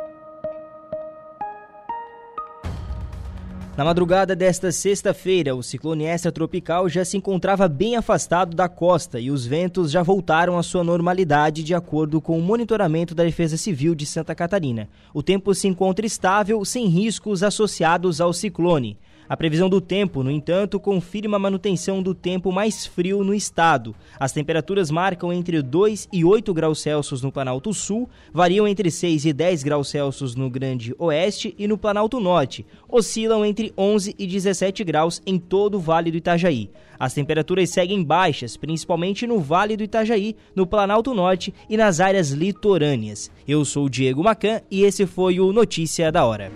Na madrugada desta sexta-feira, o ciclone extratropical já se encontrava bem afastado da costa e os ventos já voltaram à sua normalidade de acordo com o monitoramento da Defesa Civil de Santa Catarina. O tempo se encontra estável, sem riscos associados ao ciclone. A previsão do tempo, no entanto, confirma a manutenção do tempo mais frio no estado. As temperaturas marcam entre 2 e 8 graus Celsius no Planalto Sul, variam entre 6 e 10 graus Celsius no Grande Oeste e no Planalto Norte. Oscilam entre 11 e 17 graus em todo o Vale do Itajaí. As temperaturas seguem baixas, principalmente no Vale do Itajaí, no Planalto Norte e nas áreas litorâneas. Eu sou o Diego Macan e esse foi o Notícia da Hora.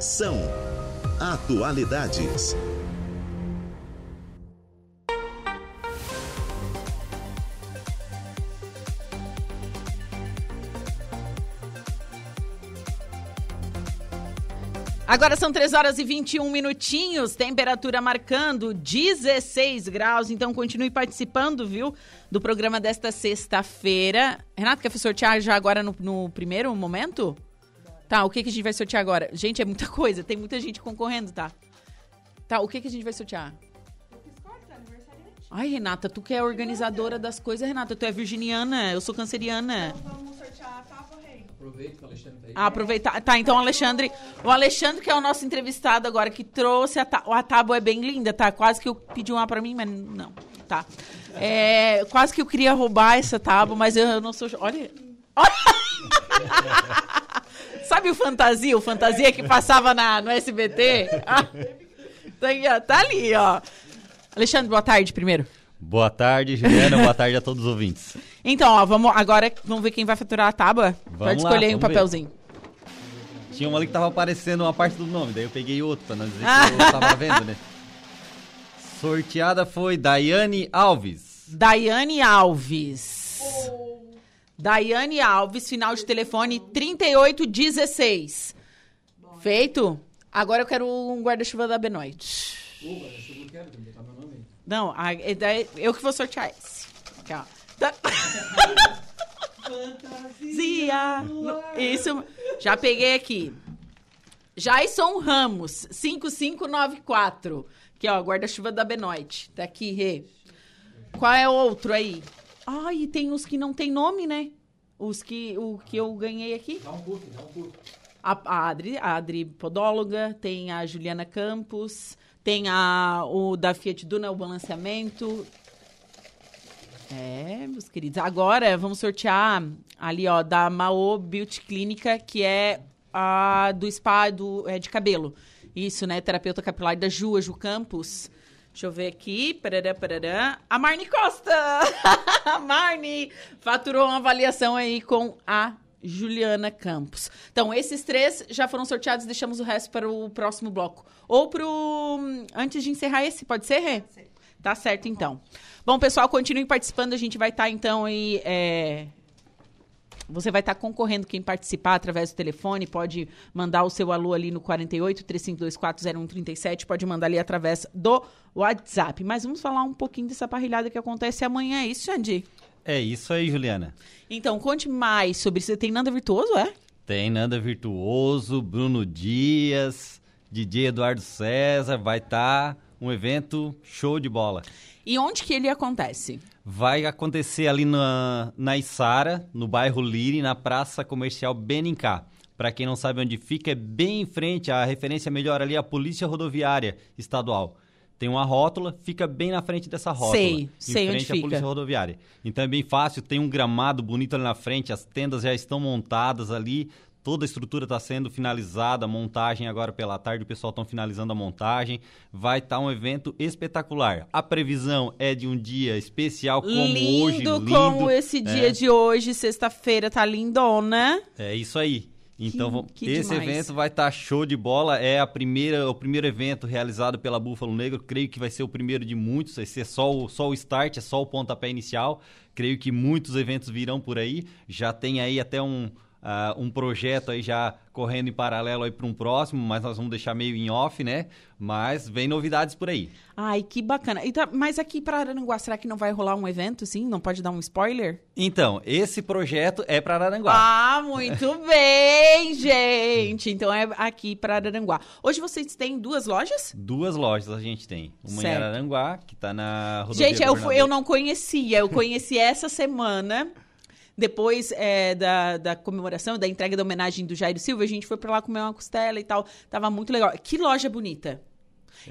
São atualidades. Agora são 3 horas e 21 minutinhos, temperatura marcando 16 graus, então continue participando, viu, do programa desta sexta-feira. Renato, quer sortear já agora no, no primeiro momento? Tá, o que, que a gente vai sortear agora? Gente, é muita coisa, tem muita gente concorrendo, tá? Tá, o que, que a gente vai sortear? Ai, Renata, tu que é organizadora das coisas, Renata, tu é virginiana, eu sou canceriana. Vamos sortear a Tábua Rei. Aproveita que o Alexandre tá aí. Ah, aproveitar. Tá, então o Alexandre. O Alexandre, que é o nosso entrevistado agora, que trouxe a, tá, a tábua é bem linda, tá? Quase que eu pedi uma pra mim, mas não. Tá. É, quase que eu queria roubar essa tábua, mas eu, eu não sou. Olha. Olha! Sabe o Fantasia? O Fantasia que passava na, no SBT? Ah, tá, tá ali, ó. Alexandre, boa tarde primeiro. Boa tarde, Juliana. Boa tarde a todos os ouvintes. Então, ó, vamos agora vamos ver quem vai faturar a tábua. Vamos Pode lá, escolher aí um vamos ver. papelzinho. Tinha uma ali que tava aparecendo uma parte do nome, daí eu peguei outro pra não dizer que eu tava vendo, né? Sorteada foi Daiane Alves. Daiane Alves. Daiane Alves, final de telefone 3816. Feito? Agora eu quero um guarda-chuva da Benoit. Não, a- é daí- eu que vou sortear esse. Aqui, ó. Tá- Fantasia. Isso. Já peguei aqui. Jason Ramos, 5594. Aqui, ó, guarda-chuva da Benoit. Tá aqui, Rê. Qual é o outro aí? Ai, tem os que não tem nome, né? Os que, o que eu ganhei aqui. Dá um puff, dá um puff. A, a Adri, a Adri Podóloga, tem a Juliana Campos, tem a, o da Fiat Duna, o balanceamento. É, meus queridos. Agora vamos sortear ali, ó, da Mao Beauty Clínica, que é a do spa do, é, de cabelo. Isso, né? Terapeuta capilar da Ju, a Ju Campos. Deixa eu ver aqui. Parará, parará. A Marne Costa! a Marne faturou uma avaliação aí com a Juliana Campos. Então, esses três já foram sorteados, deixamos o resto para o próximo bloco. Ou pro. Antes de encerrar esse, pode ser, Rê? Tá certo, então. Bom, pessoal, continuem participando. A gente vai estar, então, aí. é, Você vai estar concorrendo quem participar através do telefone, pode mandar o seu alô ali no 48 3524 0137, pode mandar ali através do WhatsApp. Mas vamos falar um pouquinho dessa parrilhada que acontece amanhã, é isso, Andy? É isso aí, Juliana. Então, conte mais sobre isso. Tem nada virtuoso, é? Tem Nanda Virtuoso, Bruno Dias, DJ Eduardo César. Vai estar um evento show de bola. E onde que ele acontece? Vai acontecer ali na, na Içara, no bairro Liri, na Praça Comercial Benincá. Para quem não sabe onde fica, é bem em frente, a referência melhor ali é a Polícia Rodoviária Estadual. Tem uma rótula, fica bem na frente dessa rótula. Sei, em sei onde frente à fica. Polícia Rodoviária. Então é bem fácil, tem um gramado bonito ali na frente, as tendas já estão montadas ali, toda a estrutura está sendo finalizada, a montagem agora pela tarde, o pessoal está finalizando a montagem. Vai estar um evento espetacular. A previsão é de um dia especial como lindo, hoje, lindo. como esse dia é. de hoje, sexta-feira, tá lindona. É isso aí. Então, vamos- que esse demais. evento vai estar show de bola. É a primeira, o primeiro evento realizado pela Búfalo Negro. Creio que vai ser o primeiro de muitos. Vai ser só o, só o start, é só o pontapé inicial. Creio que muitos eventos virão por aí. Já tem aí até um, ah, um projeto aí já correndo em paralelo aí para um próximo, mas nós vamos deixar meio em off, né? Mas vem novidades por aí. Ai, que bacana. E tá- mas aqui pra Araranguá, será que não vai rolar um evento, sim? Não pode dar um spoiler? Então, esse projeto é para Araranguá. Ah, muito bem, gente. Então é aqui pra Araranguá. Hoje vocês têm duas lojas? Duas lojas a gente tem. Uma Certo. em Araranguá, que está na rodovia Gente, eu, eu não conhecia. Eu conheci essa semana. Depois é, da, da comemoração, da entrega da homenagem do Jairo Silva, a gente foi pra lá comer uma costela e tal. Tava muito legal. Que loja bonita.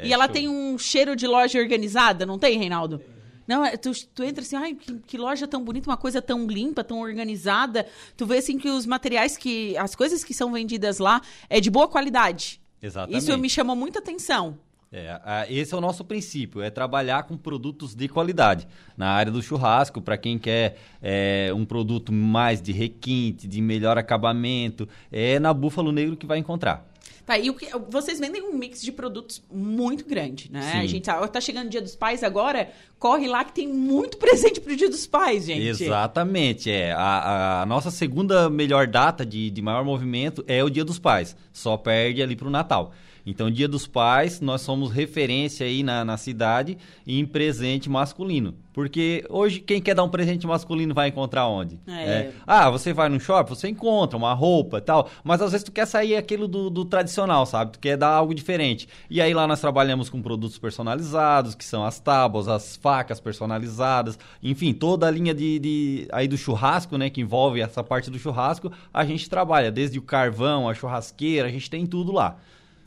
e ela tem um cheiro de loja organizada, não tem, Reinaldo? Não, é, tu, tu entra assim, ai, que, que loja tão bonita, uma coisa tão limpa, tão organizada. Tu vê assim que os materiais que. As coisas que são vendidas lá é de boa qualidade. Exatamente. Isso me chamou muita atenção. É, esse é o nosso princípio, é trabalhar com produtos de qualidade. Na área do churrasco, para quem quer é, um produto mais de requinte, de melhor acabamento, é na Búfalo Negro que vai encontrar. Tá, e o que, vocês vendem um mix de produtos muito grande, né? Sim. A gente tá, tá chegando o Dia dos Pais agora, corre lá que tem muito presente pro Dia dos Pais, gente. Exatamente, é. A, a nossa segunda melhor data de, de maior movimento é o Dia dos Pais. Só perde ali para o Natal. Então, Dia dos Pais, nós somos referência aí na, na cidade em presente masculino. Porque hoje, quem quer dar um presente masculino vai encontrar onde? É. Ah, você vai num shopping, você encontra uma roupa e tal, mas às vezes tu quer sair aquilo do, do tradicional, sabe? Tu quer dar algo diferente. E aí lá nós trabalhamos com produtos personalizados, que são as tábuas, as facas personalizadas, enfim, toda a linha de, de- aí do churrasco, né, que envolve essa parte do churrasco, a gente trabalha desde o carvão, a churrasqueira, a gente tem tudo lá.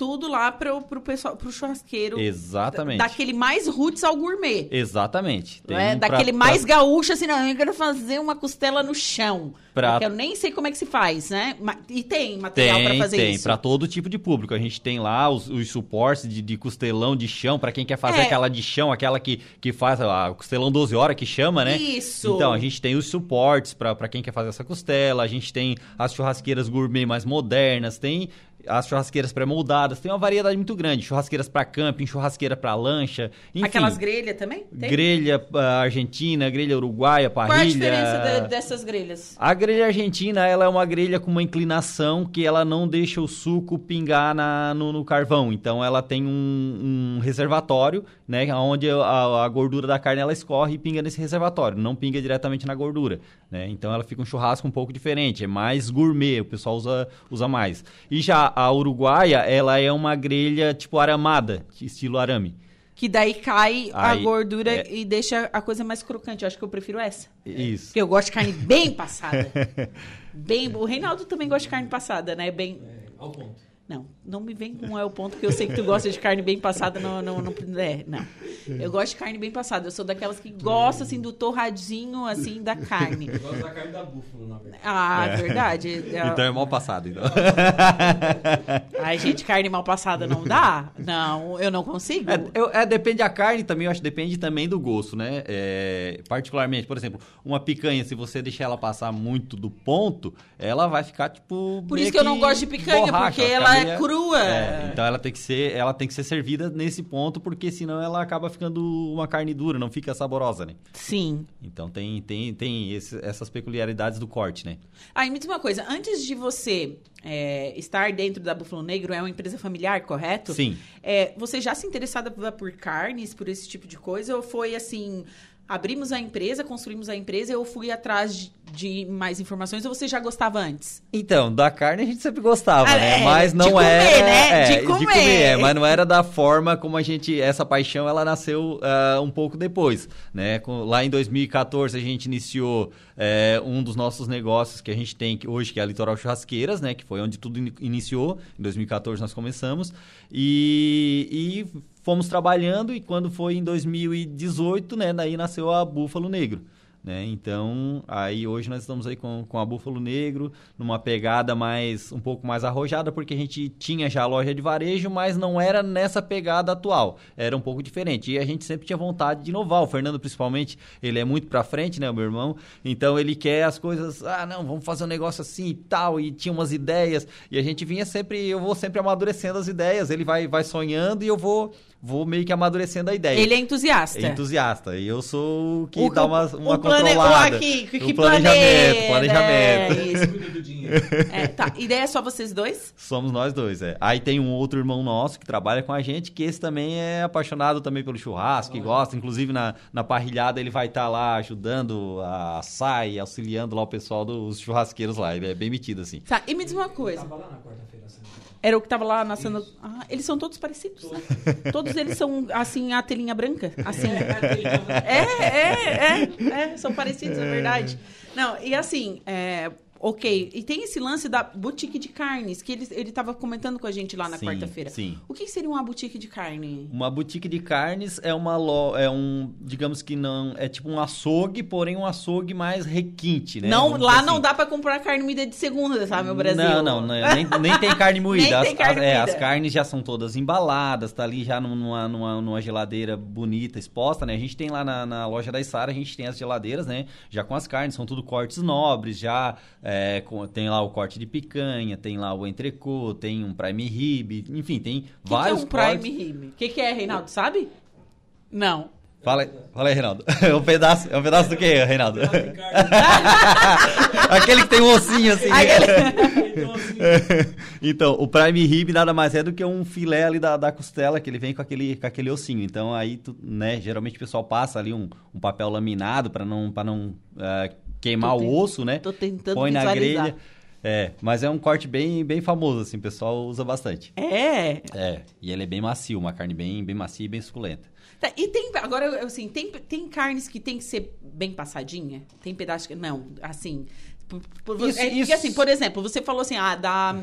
Tudo lá pro, pro pessoal, pro churrasqueiro. Exatamente. Daquele mais roots ao gourmet. Exatamente. É? Tem pra- Daquele pra- mais gaúcho, assim, não, eu quero fazer uma costela no chão. Pra- Porque eu nem sei como é que se faz, né? E tem material Tem, pra fazer tem, isso. para todo tipo de público. A gente tem lá os, os suportes de, de costelão de chão, para quem quer fazer É. aquela de chão, aquela que, que faz a costelão 12 horas, que chama, né? Isso. Então, a gente tem os suportes para quem quer fazer essa costela, a gente tem as churrasqueiras gourmet mais modernas, tem as churrasqueiras pré-moldadas, tem uma variedade muito grande. Churrasqueiras para camping, churrasqueira para lancha, enfim. Aquelas grelhas também? Tem? Grelha ah, argentina, grelha uruguaia, parrilha... Qual é a diferença de- dessas grelhas? A grelha argentina, ela é uma grelha com uma inclinação que ela não deixa o suco pingar na, no, no carvão. Então, ela tem um, um reservatório, né? Onde a, a gordura da carne, ela escorre e pinga nesse reservatório. Não pinga diretamente na gordura, né? Então, ela fica um churrasco um pouco diferente. É mais gourmet, o pessoal usa, usa mais. E já a uruguaia, ela é uma grelha tipo aramada, estilo arame. Que daí cai a Aí, gordura é. e deixa a coisa mais crocante. Eu acho que eu prefiro essa. Isso. Porque eu gosto de carne bem passada. bem, o Reinaldo também gosta de carne passada, né? Bem. Ao ponto. Não, não me vem com é o ponto que eu sei que tu gosta de carne bem passada. Não, não, não, é, não. Eu gosto de carne bem passada. Eu sou daquelas que gosta assim do torradinho assim da carne. Eu gosto da carne da búfala, na verdade. Ah, É. verdade. Então é mal passado, então. Ai, gente, carne mal passada não dá? Não, eu não consigo. É, eu- é, depende da carne também, eu acho depende também do gosto, né? É, particularmente, por exemplo, uma picanha, se você deixar ela passar muito do ponto, ela vai ficar tipo. Por isso que eu não gosto de picanha, borracha, porque ela é meio- crua. É, então ela tem que ser, ela tem que ser servida nesse ponto, porque senão ela acaba ficando uma carne dura, não fica saborosa, né? Sim. Então tem, tem, tem esse- essas peculiaridades do corte, né? Aí me diz uma coisa, antes de você é, estar dentro da Búfalo Negro, é uma empresa familiar, correto? Sim. É, você já se interessava por carnes, por esse tipo de coisa? Ou foi assim, abrimos a empresa, construímos a empresa, eu fui atrás de, de mais informações, ou você já gostava antes? Então, da carne a gente sempre gostava, Ah, né? é, Mas de não comer, era. né? é, De comer. é, mas não era da forma como a gente. Essa paixão ela nasceu ah, um pouco depois. Né? Com- lá em 2014 a gente iniciou é, um dos nossos negócios que a gente tem hoje, que é a Litoral Churrasqueiras, né? Que foi onde tudo in- iniciou. Em 2014 nós começamos. E, e fomos trabalhando, e quando foi em 2018, né? Daí nasceu a Búfalo Negro. Né? Então, aí hoje nós estamos aí com, com a Búfalo Negro, numa pegada mais um pouco mais arrojada, porque a gente tinha já a loja de varejo, mas não era nessa pegada atual. Era um pouco diferente. E a gente sempre tinha vontade de inovar. O Fernando, principalmente, ele é muito pra frente, né, o meu irmão? Então ele quer as coisas, ah, não, vamos fazer um negócio assim e tal, e tinha umas ideias, e a gente vinha sempre, eu vou sempre amadurecendo as ideias, ele vai, vai sonhando e eu vou, vou meio que amadurecendo a ideia. Ele é entusiasta. É entusiasta. E eu sou o que O- dá uma, o uma plane- controlada. o aqui, que- O que planejamento, planeja, planejamento. é isso. É, tá. E daí é só vocês dois? Somos nós dois, é. Aí tem um outro irmão nosso que trabalha com a gente, que esse também é apaixonado também pelo churrasco, que gosta. Inclusive na, na parrilhada ele vai estar lá ajudando a assar e auxiliando lá o pessoal dos churrasqueiros lá. Ele é bem metido, assim. Tá, e me diz uma coisa. Era o que tava lá nascendo. Ah, eles são todos parecidos, né? Todos eles são, assim, a telinha branca. Assim. É, é, é, é. São parecidos, é verdade. Não, e assim, é, ok. E tem esse lance da boutique de carnes, que ele, ele tava comentando com a gente lá na quarta-feira. sim. O que seria uma boutique de carne? Uma boutique de carnes é uma lo... é um, digamos que não, é tipo um açougue, porém um açougue mais requinte, né? Não, Vamos lá dizer não assim. dá pra comprar carne moída de segunda, sabe, meu Brasil? Não, não, não, nem, nem tem carne moída. Nem as, tem carne as- é, moída. as carnes já são todas embaladas, tá ali já numa, numa, numa geladeira bonita, exposta, né? A gente tem lá na, na loja da Isara, a gente tem as geladeiras, né? Já com as carnes, são tudo cortes nobres, já é, com- tem lá o corte de picanha, tem lá o entrecô, tem um prime rib, enfim, tem O que, que é vários um prime cortes. rib? O que, que é, Reinaldo, sabe? Não. Fala, aí- fala aí, Reinaldo. É um pedaço, é um pedaço do que, Reinaldo? Aquele que tem um ossinho assim. então, o prime rib nada mais é do que um filé ali da, da costela, que ele vem com aquele, com aquele ossinho. Então, aí, tu, né, geralmente o pessoal passa ali um, um papel laminado para não, pra não ah, queimar Tô o osso, né? tô tentando Põe na visualizar. grelha. É, mas é um corte bem, bem famoso, assim, o pessoal usa bastante. É. É, e ele é bem macio, uma carne bem, bem macia e bem suculenta. Tá, e tem, agora, assim, tem, tem carnes que tem que ser bem passadinha? Tem pedaços que, não, assim... Por, por- Isso- é, porque, isso- assim, por exemplo, você falou assim, ah, da...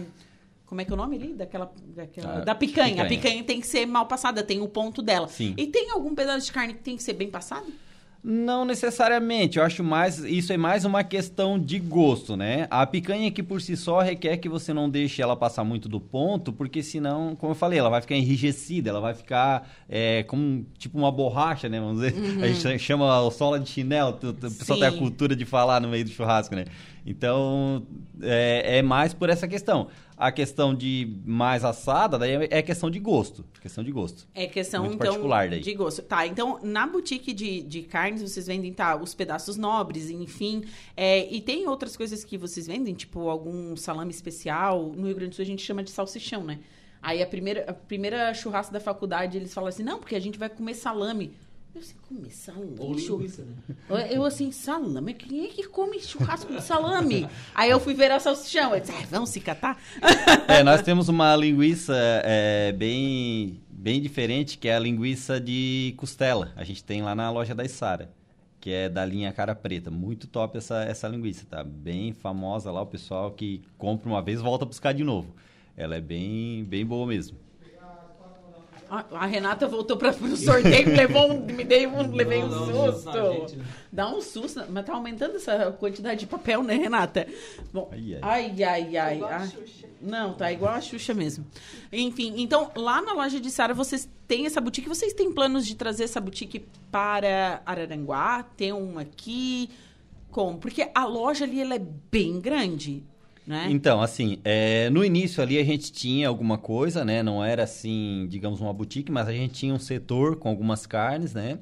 Como é que é o nome ali? Daquela, daquela- Ah, da picanha. A picanha. picanha tem que ser mal passada, tem o ponto dela. Sim. E tem algum pedaço de carne que tem que ser bem passado? Não necessariamente, eu acho mais isso é mais uma questão de gosto, né? A picanha que por si só requer que você não deixe ela passar muito do ponto, porque senão, como eu falei, ela vai ficar enrijecida, ela vai ficar é, como tipo uma borracha, né? Vamos dizer, Uhum. a gente chama o sola de chinelo, o pessoal tem a cultura de falar no meio do churrasco, né? Então é, é mais por essa questão. A questão de mais assada, daí é é questão de gosto, questão de gosto. É questão, Muito então, particular daí. de gosto. Tá, então, na boutique de, de carnes, vocês vendem, tá, os pedaços nobres, enfim. É, e tem outras coisas que vocês vendem, tipo algum salame especial. No Rio Grande do Sul a gente chama de salsichão, né? Aí a primeira, a primeira churrasco da faculdade, eles falam assim, não, porque a gente vai comer salame. Eu assim, comer salame? Ou Chu- linguiça, né? Eu, eu assim, salame? Quem é que come churrasco de salame? Aí eu fui ver a salsichão. Eu disse, ah, vamos se catar? É, nós temos uma linguiça é, bem, bem diferente, que é a linguiça de costela. A gente tem lá na loja da Isara, que é da linha Cara Preta. Muito top essa, essa linguiça, tá? Bem famosa lá, o pessoal que compra uma vez volta a buscar de novo. Ela é bem, bem boa mesmo. A, a Renata voltou para o sorteio, levou um, me dei um, levei um susto né? Dá um susto, mas tá aumentando essa quantidade de papel, né, Renata? Bom, ai, ai, ai. ai, ai. Não, tá igual a Xuxa mesmo. Enfim, então, lá na loja de Sara, vocês têm essa boutique. Vocês têm planos de trazer essa boutique para Araranguá? Tem um aqui? Como? Porque a loja ali, ela é bem grande, né? Então, assim, é, no início ali a gente tinha alguma coisa, né? Não era assim, digamos, uma boutique, mas a gente tinha um setor com algumas carnes, né?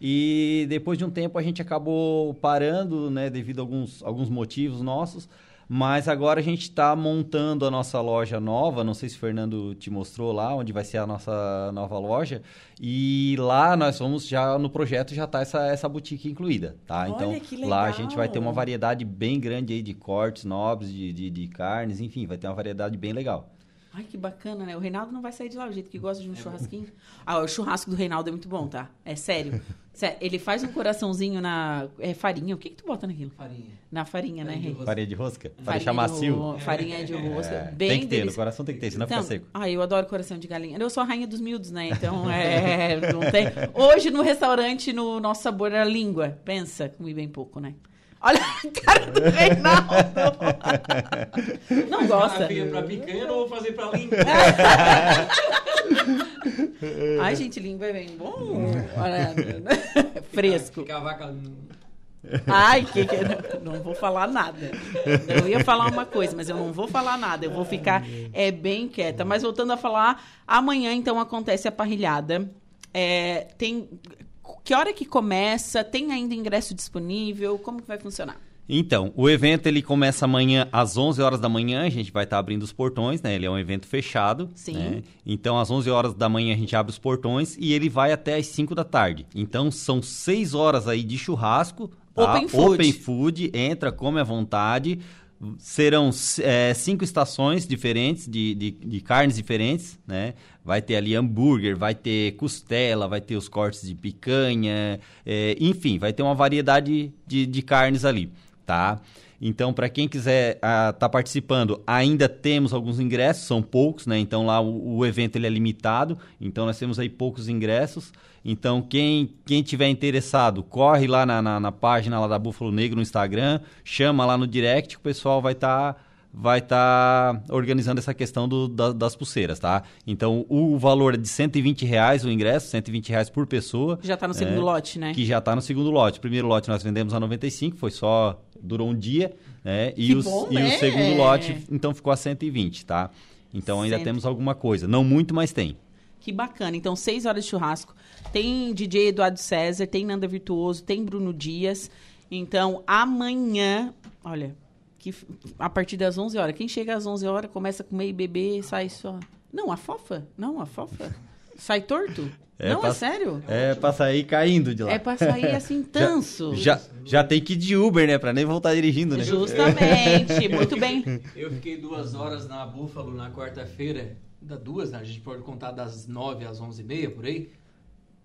E depois de um tempo a gente acabou parando, né? Devido a alguns, alguns motivos nossos. Mas agora a gente está montando a nossa loja nova. Não sei se o Fernando te mostrou lá, onde vai ser a nossa nova loja. E lá nós vamos já no projeto já tá essa, essa boutique incluída, tá? Olha então lá a gente vai ter uma variedade bem grande aí de cortes nobres, de, de, de carnes, enfim, vai ter uma variedade bem legal. Ai, que bacana, né? O Reinaldo não vai sair de lá, o jeito que gosta de um churrasquinho. Ah, o churrasco do Reinaldo é muito bom, tá? É sério. Sério, Ele faz um coraçãozinho na é, farinha. O que que tu bota naquilo? Farinha. Na farinha, né, Rei? Farinha de rosca? Para Farinha deixar de macio? farinha de rosca, É, bem Tem que ter, no coração tem que ter, senão Então, fica seco. Ah, eu adoro coração de galinha. Eu sou a rainha dos miúdos, né? Então, é, não tem. Hoje no restaurante, no nosso sabor era língua. Pensa, comi bem pouco, né? Olha a cara do Reinaldo. Não gosta. Ah, pra picanha, não vou fazer pra língua. Ai, gente, língua é bem bom. Olha, Fresco. Fica a vaca... Ai, que, que não, não vou falar nada. Eu ia falar uma coisa, mas eu não vou falar nada. Eu vou ficar é, bem quieta. Mas voltando a falar, amanhã então acontece a parrilhada. É, tem que hora que começa? Tem ainda ingresso disponível? Como que vai funcionar? Então, o evento ele começa amanhã às 11 horas da manhã, a gente vai estar abrindo os portões, né? Ele é um evento fechado. Sim. né? Então, às 11 horas da manhã a gente abre os portões e ele vai até às 5 da tarde. Então, são 6 horas aí de churrasco. tá? Open food. Open food, entra, come à vontade. Serão é, cinco estações diferentes, de, de, de carnes diferentes, né? Vai ter ali hambúrguer, vai ter costela, vai ter os cortes de picanha, é, enfim, vai ter uma variedade de, de carnes ali. tá? Então, para quem quiser estar tá participando, ainda temos alguns ingressos, são poucos, né? Então lá o, o, evento ele é limitado, então nós temos aí poucos ingressos. Então quem quem tiver interessado, corre lá na, na, na página lá da Búfalo Negro no Instagram, chama lá no direct, que o pessoal vai estar tá vai estar tá organizando essa questão do, da, das pulseiras, tá? Então, o valor é de 120 reais o ingresso, 120 reais por pessoa. Já está no segundo é, lote, né? Que já está no segundo lote. O primeiro lote nós vendemos a 95, foi só, durou um dia, né? E, os, bom, e né? o segundo lote, então, ficou a 120, tá? Então, ainda Cento. temos alguma coisa. Não muito, mas tem. Que bacana. Então, seis horas de churrasco. Tem DJ Eduardo César, tem Nanda Virtuoso, tem Bruno Dias. Então, amanhã, olha, que a partir das 11 horas. Quem chega às 11 horas começa a comer e beber sai só. Não, a fofa? Não, a fofa? Sai torto? não, pra- é sério? É pra sair caindo de lá. É pra sair assim, tanso. Já, já tem que ir de Uber, né? Pra nem voltar dirigindo, né? Justamente. Muito bem. Eu fiquei duas horas na Búfalo na quarta-feira. Da duas, né? A gente pode contar das nove às onze e meia, por aí.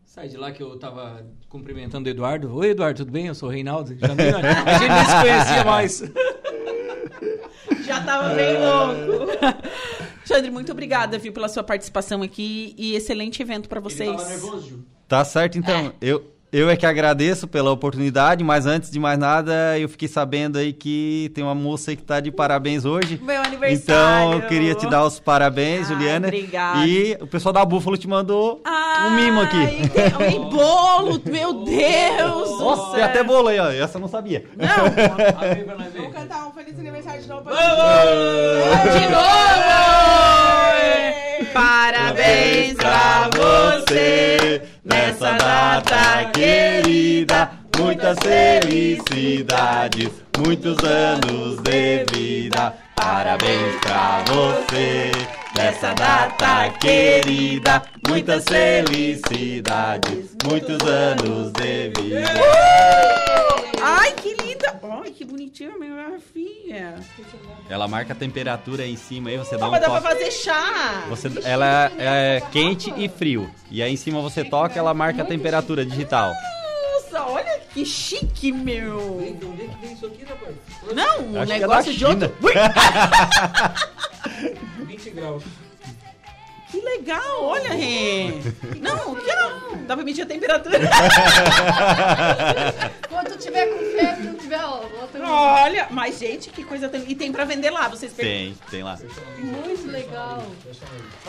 Saí de lá que eu tava cumprimentando o Eduardo. Oi, Eduardo, tudo bem? Eu sou o Reinaldo. Já nem- a gente nem se conhecia mais. Já tava bem louco. Xandre, muito obrigada, viu, pela sua participação aqui e excelente evento pra vocês. Tá certo, então. Eu, eu é que agradeço pela oportunidade, mas antes de mais nada, eu fiquei sabendo aí que tem uma moça aí que tá de parabéns hoje. Meu aniversário. Então, eu queria te dar os parabéns, Ah, Juliana. obrigada. E o pessoal da Búfalo te mandou um mimo aqui. Ai, tem bolo, meu Deus Nossa, tem até bolo aí, ó. Essa eu não sabia. Vamos cantar um Feliz Aniversário de novo pra De novo! Parabéns pra você nessa data querida. Muitas felicidades, muitos anos de vida. Parabéns pra você nessa data querida. Muitas felicidades, muitos anos de vida. Ai, que linda! Ai, que bonitinha, minha filha. Ela marca a temperatura aí em cima, aí você dá um mas dá pra fazer chá. Você, ela é quente e frio. E aí em cima você toca, ela marca a temperatura digital. Nossa, olha que chique, meu. Onde é que vem isso aqui, rapaz? Não, um é negócio de outro. China. Ui, 20 graus. que legal, olha, Rê. Não, que ó, dá pra medir a temperatura. Quando tiver com febre, não tiver ó. Olha, mas gente, que coisa tem. E tem pra vender lá, vocês Tem, tem lá. Muito legal.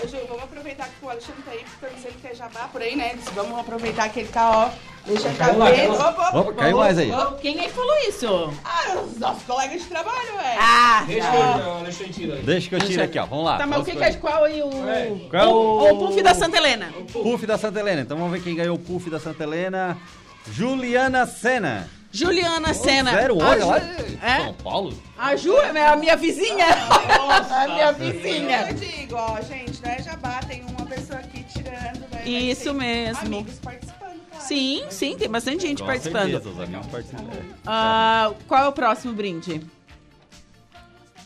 Ô, Ju, vamos aproveitar que o Alexandre tá aí, porque se ele quer jabá por aí, né? Vamos aproveitar que ele tá, ó. Deixa Caiu lá, cabeça. caiu lá. Opa, opa, Opa, caiu mais aí. Quem é que falou isso? Ah, os nossos colegas de trabalho, ué. Ah, Deixa tá. eu, Alexandre tira aí. Deixa que eu tiro aqui, ó. Vamos lá. Tá, mas o que, que é qual aí o. Qual é o- o, o puff da Santa Helena? Puff da Santa Helena. Então vamos ver quem ganhou o Puff da Santa Helena. Juliana Sena. Juliana Sena. Sério, olha A lá. É? São Paulo? A Ju é a minha vizinha. a minha vizinha. Eu digo, ó, gente, não é jabá, tem uma pessoa aqui tirando, né? Isso mesmo. Amigos participando. Sim, sim, tem bastante gente Com participando. certeza, os amigos participam. Ah, qual é o próximo brinde?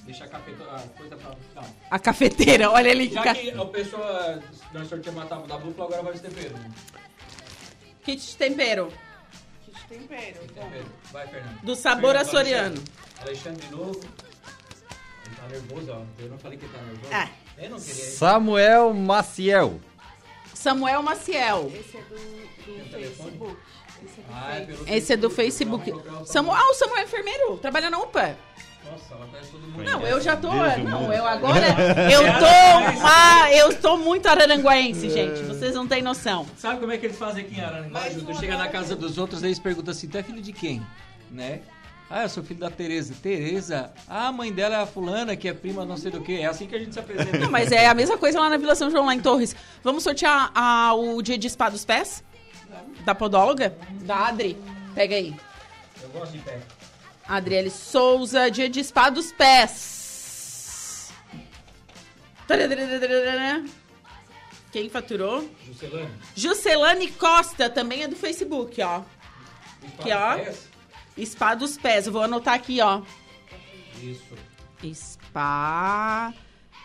Deixa a capeta, a coisa pra final. A cafeteira, olha ali. que Já ca- que a pessoa, nós sorteamos a tábua da búfala, agora vai os temperos. Kit de tempero. Kit de tempero. Tempero. Vai, Fernando. Do sabor Fernando, açoriano. Alexandre. Alexandre de novo. Ele tá nervoso, ó. Eu não falei que ele tá nervoso. É. Eu não queria. Samuel Maciel. Samuel Maciel. Esse é do, do Facebook. Esse é do Ah, é Facebook. Esse é do Facebook. Samuel, ah, o Samuel é enfermeiro, trabalha na UPA. Nossa, ela conhece todo mundo. Não, eu já tô. Deus Não, eu agora. Eu tô. Ah, eu tô muito araranguaense, gente. Vocês não têm noção. Sabe como é que eles fazem aqui em Aranguá? Ju? Tu chega na casa dos outros, aí eles perguntam assim, tu é filho de quem? Né? Ah, eu sou filho da Tereza. Tereza? Ah, a mãe dela é a fulana, que é prima não sei do que. É assim que a gente se apresenta. Não, mas é a mesma coisa lá na Vila São João, lá em Torres. Vamos sortear ah, o dia de spa dos pés? Da podóloga? Da Adri. Pega aí. Eu gosto de pé. Adriele Souza, dia de spa dos pés. Quem faturou? Juscelano. Juscelane Costa, também é do Facebook, ó. Aqui, ó. Pés? Spa dos pés. Eu vou anotar aqui, ó. Isso. Spa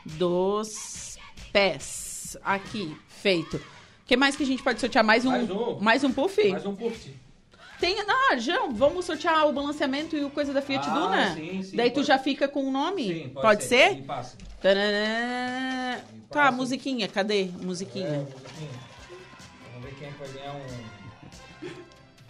dos pés. Aqui, feito. O que mais que a gente pode sortear? Mais um, Mais um. mais um puff? Mais um puff. Tem, não, João, vamos sortear o balanceamento e o coisa da Fiat Ah, Duna? sim, sim, Daí tu pode. já fica com o nome? Sim, pode, pode ser? ser. Passa. Tá, musiquinha, cadê? Musiquinha. É, musiquinha. Vamos ver quem é que vai ganhar um.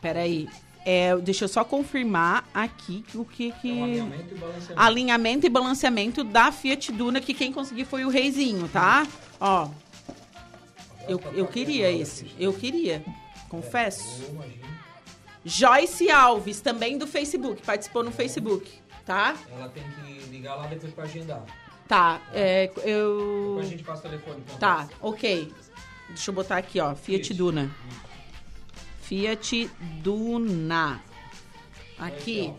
Peraí. É, deixa eu só confirmar aqui o que que... É alinhamento e balanceamento. Alinhamento e balanceamento da Fiat Duna, que quem conseguiu foi o Reizinho, tá? Ó. Eu, eu queria esse. Eu queria. Confesso. Joyce Alves, também do Facebook. Participou no Facebook, tá? Ela tem que ligar lá depois pra agendar. Tá, é, eu... Depois a gente passa o telefone. então. Tá, ok. Deixa eu botar aqui, ó. Fiat Duna. Fiat Duna. Aqui.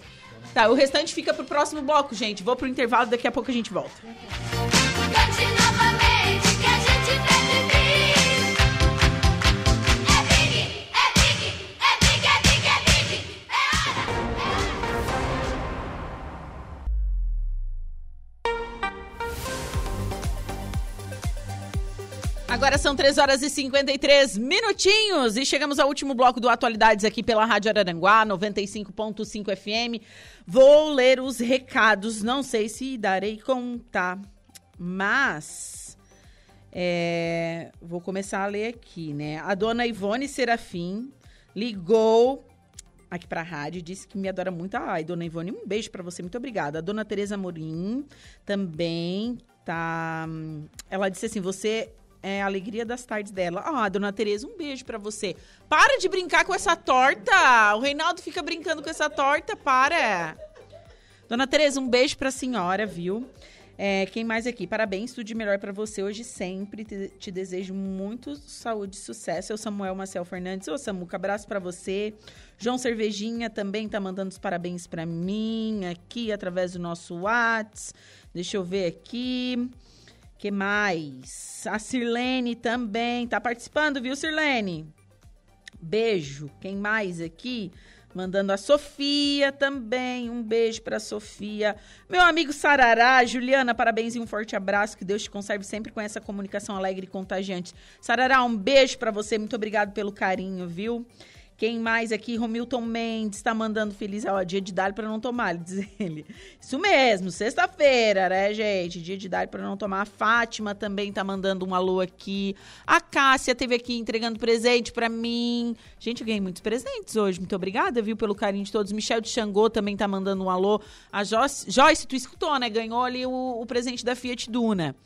Tá, o restante fica pro próximo bloco, gente. Vou pro intervalo, daqui a pouco a gente volta. Agora são 3 horas e 53 minutinhos e chegamos ao último bloco do Atualidades aqui pela Rádio Araranguá, 95.5 FM. Vou ler os recados, não sei se darei conta, mas é, vou começar a ler aqui, né? A dona Ivone Serafim ligou aqui pra rádio e disse que me adora muito. Ai, dona Ivone, um beijo pra você, muito obrigada. A dona Tereza Morim também tá. Ela disse assim: você é a alegria das tardes dela. Ah, dona Tereza, um beijo pra você. Para de brincar com essa torta! O Reinaldo fica brincando com essa torta, para! Dona Tereza, um beijo pra senhora, viu? É, quem mais aqui? Parabéns, tudo de melhor pra você hoje sempre. Te, te desejo muito saúde e sucesso. Eu, Samuel Marcel Fernandes. Ô, Samuca, abraço pra você. João Cervejinha também tá mandando os parabéns pra mim aqui através do nosso Whats. Deixa eu ver aqui. Que mais? A Sirlene também tá participando, viu, Sirlene? Beijo. Quem mais aqui? Mandando a Sofia também. Um beijo pra Sofia. Meu amigo Sarará, Juliana, parabéns e um forte abraço. Que Deus te conserve sempre com essa comunicação alegre e contagiante. Sarará, um beijo pra você. Muito obrigado pelo carinho, viu? Quem mais aqui? Romilton Mendes tá mandando feliz ó, dia de dar para não tomar, diz ele. Isso mesmo, sexta-feira, né, gente? Dia de dar para não tomar. A Fátima também tá mandando um alô aqui. A Cássia teve aqui entregando presente para mim. Gente, eu ganhei muitos presentes hoje. Muito obrigada, viu, pelo carinho de todos. Michel de Xangô também tá mandando um alô. A Joyce, Joyce tu escutou, né? Ganhou ali o, o presente da Fiat Duna.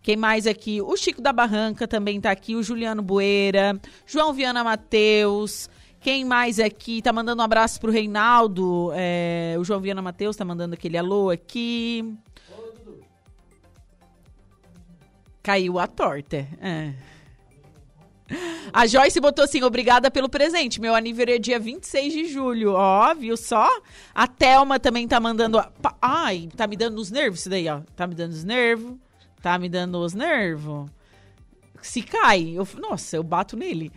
Quem mais aqui? O Chico da Barranca também tá aqui. O Juliano Bueira. João Viana Matheus. Quem mais aqui? Tá mandando um abraço pro Reinaldo. É, o João Viana Matheus tá mandando aquele alô aqui. Caiu a torta. É. A Joyce botou assim: obrigada pelo presente. Meu aniversário é dia 26 de julho. Ó, viu só? A Thelma também tá mandando. Ai, tá me dando os nervos isso daí, ó. Tá me dando os nervos. Tá me dando os nervos. Se cai, eu, nossa, eu bato nele.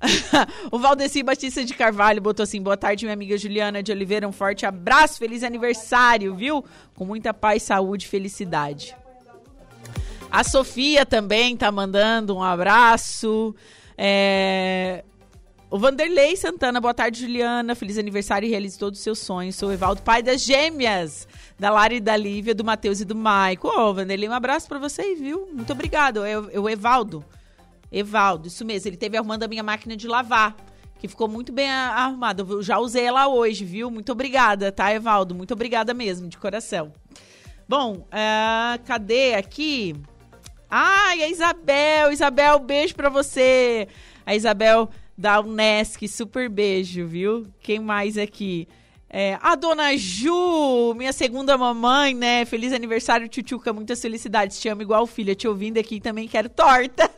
o Valdeci Batista de Carvalho botou assim: boa tarde, minha amiga Juliana de Oliveira. Um forte abraço, feliz aniversário, viu? Com muita paz, saúde felicidade. A Sofia também tá mandando um abraço. É, O Vanderlei Santana, boa tarde, Juliana. Feliz aniversário e realize todos os seus sonhos. Sou o Evaldo, pai das gêmeas, da Lara e da Lívia, do Matheus e do Maico. Ô, Vanderlei, um abraço pra você aí, viu? Muito obrigado. É o é o Evaldo. Evaldo, isso mesmo. Ele teve arrumando a minha máquina de lavar, que ficou muito bem arrumada. Eu já usei ela hoje, viu? Muito obrigada, tá, Evaldo? Muito obrigada mesmo, de coração. Bom, é, cadê aqui? Ai, a Isabel. Isabel, beijo pra você. A Isabel da Unesc, super beijo, viu? Quem mais aqui? É, a dona Ju, minha segunda mamãe, né? Feliz aniversário, Tchutchuca. Muitas felicidades. Te amo igual filha. Te ouvindo aqui também quero torta.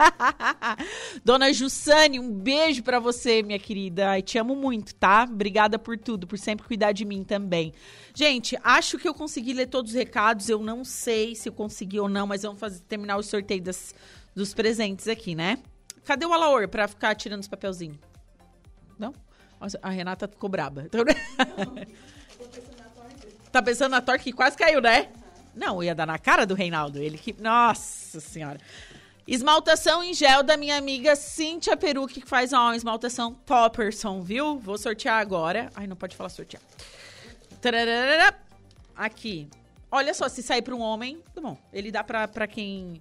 dona Jussane, um beijo pra você, minha querida. Ai, te amo muito, tá? Obrigada por tudo, por sempre cuidar de mim também. Gente, acho que eu consegui ler todos os recados. Eu não sei se eu consegui ou não, mas vamos fazer, terminar o sorteio das, dos presentes aqui, né? Cadê o Alaor pra ficar tirando os papelzinhos? Não? Nossa, A Renata ficou braba. Tá pensando na torta que quase caiu, né? Não, ia dar na cara do Reinaldo. Ele que. Nossa Senhora. Esmaltação em gel da minha amiga Cíntia Peru, que faz uma esmaltação Topperson, viu? Vou sortear agora. Ai, não pode falar sortear. Aqui. Olha só, se sair para um homem, tá bom. Ele dá pra quem...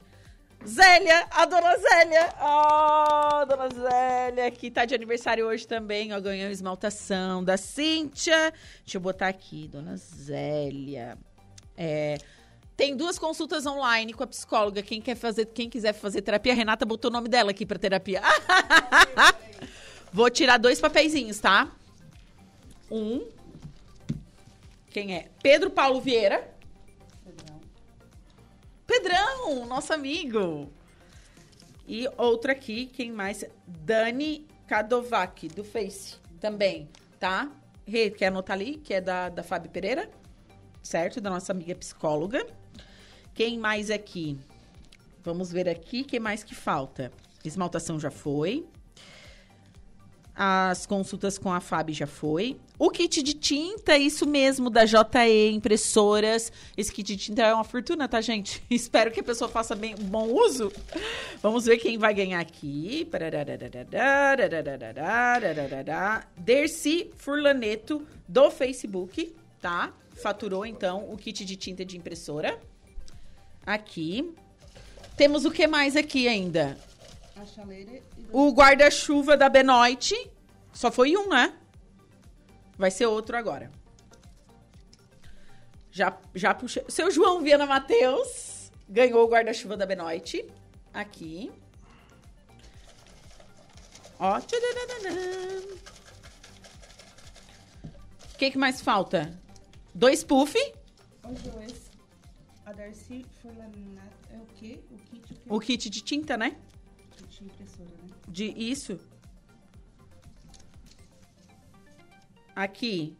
Zélia, a dona Zélia. Oh, dona Zélia, que tá de aniversário hoje também, ó, ganhou esmaltação da Cíntia. Deixa eu botar aqui, dona Zélia. É, tem duas consultas online com a psicóloga. Quem quer fazer, quem quiser fazer terapia, a Renata botou o nome dela aqui para terapia. Vou tirar dois papeizinhos, tá? Um. Quem é? Pedro Paulo Vieira. Pedrão, nosso amigo. E outro aqui, quem mais? Dani Kadovac, do Face, também, tá? Quer anotar ali, que é da, da Fábio Pereira, certo? Da nossa amiga psicóloga. Quem mais aqui? Vamos ver aqui, quem mais que falta? Esmaltação já foi. As consultas com a Fábio já foi. O kit de tinta, isso mesmo, da JE Impressoras. Esse kit de tinta é uma fortuna, tá, gente? Espero que a pessoa faça bem, bom uso. Vamos ver quem vai ganhar aqui. Dercy Furlaneto, do Facebook, tá? Faturou, então, o kit de tinta de impressora. Aqui. Temos o que mais aqui ainda? A chaleira e O guarda-chuva da Benoit. Só foi um, né? Vai ser outro agora. Já, já puxei. Seu João Viana Matheus ganhou o guarda-chuva da Benoit. Aqui. Ó. O que, que mais falta? Dois puff. Os dois. A Darcy Furlanat é o quê? O kit o? O kit de tinta, né? De impressora, né? De isso. Aqui.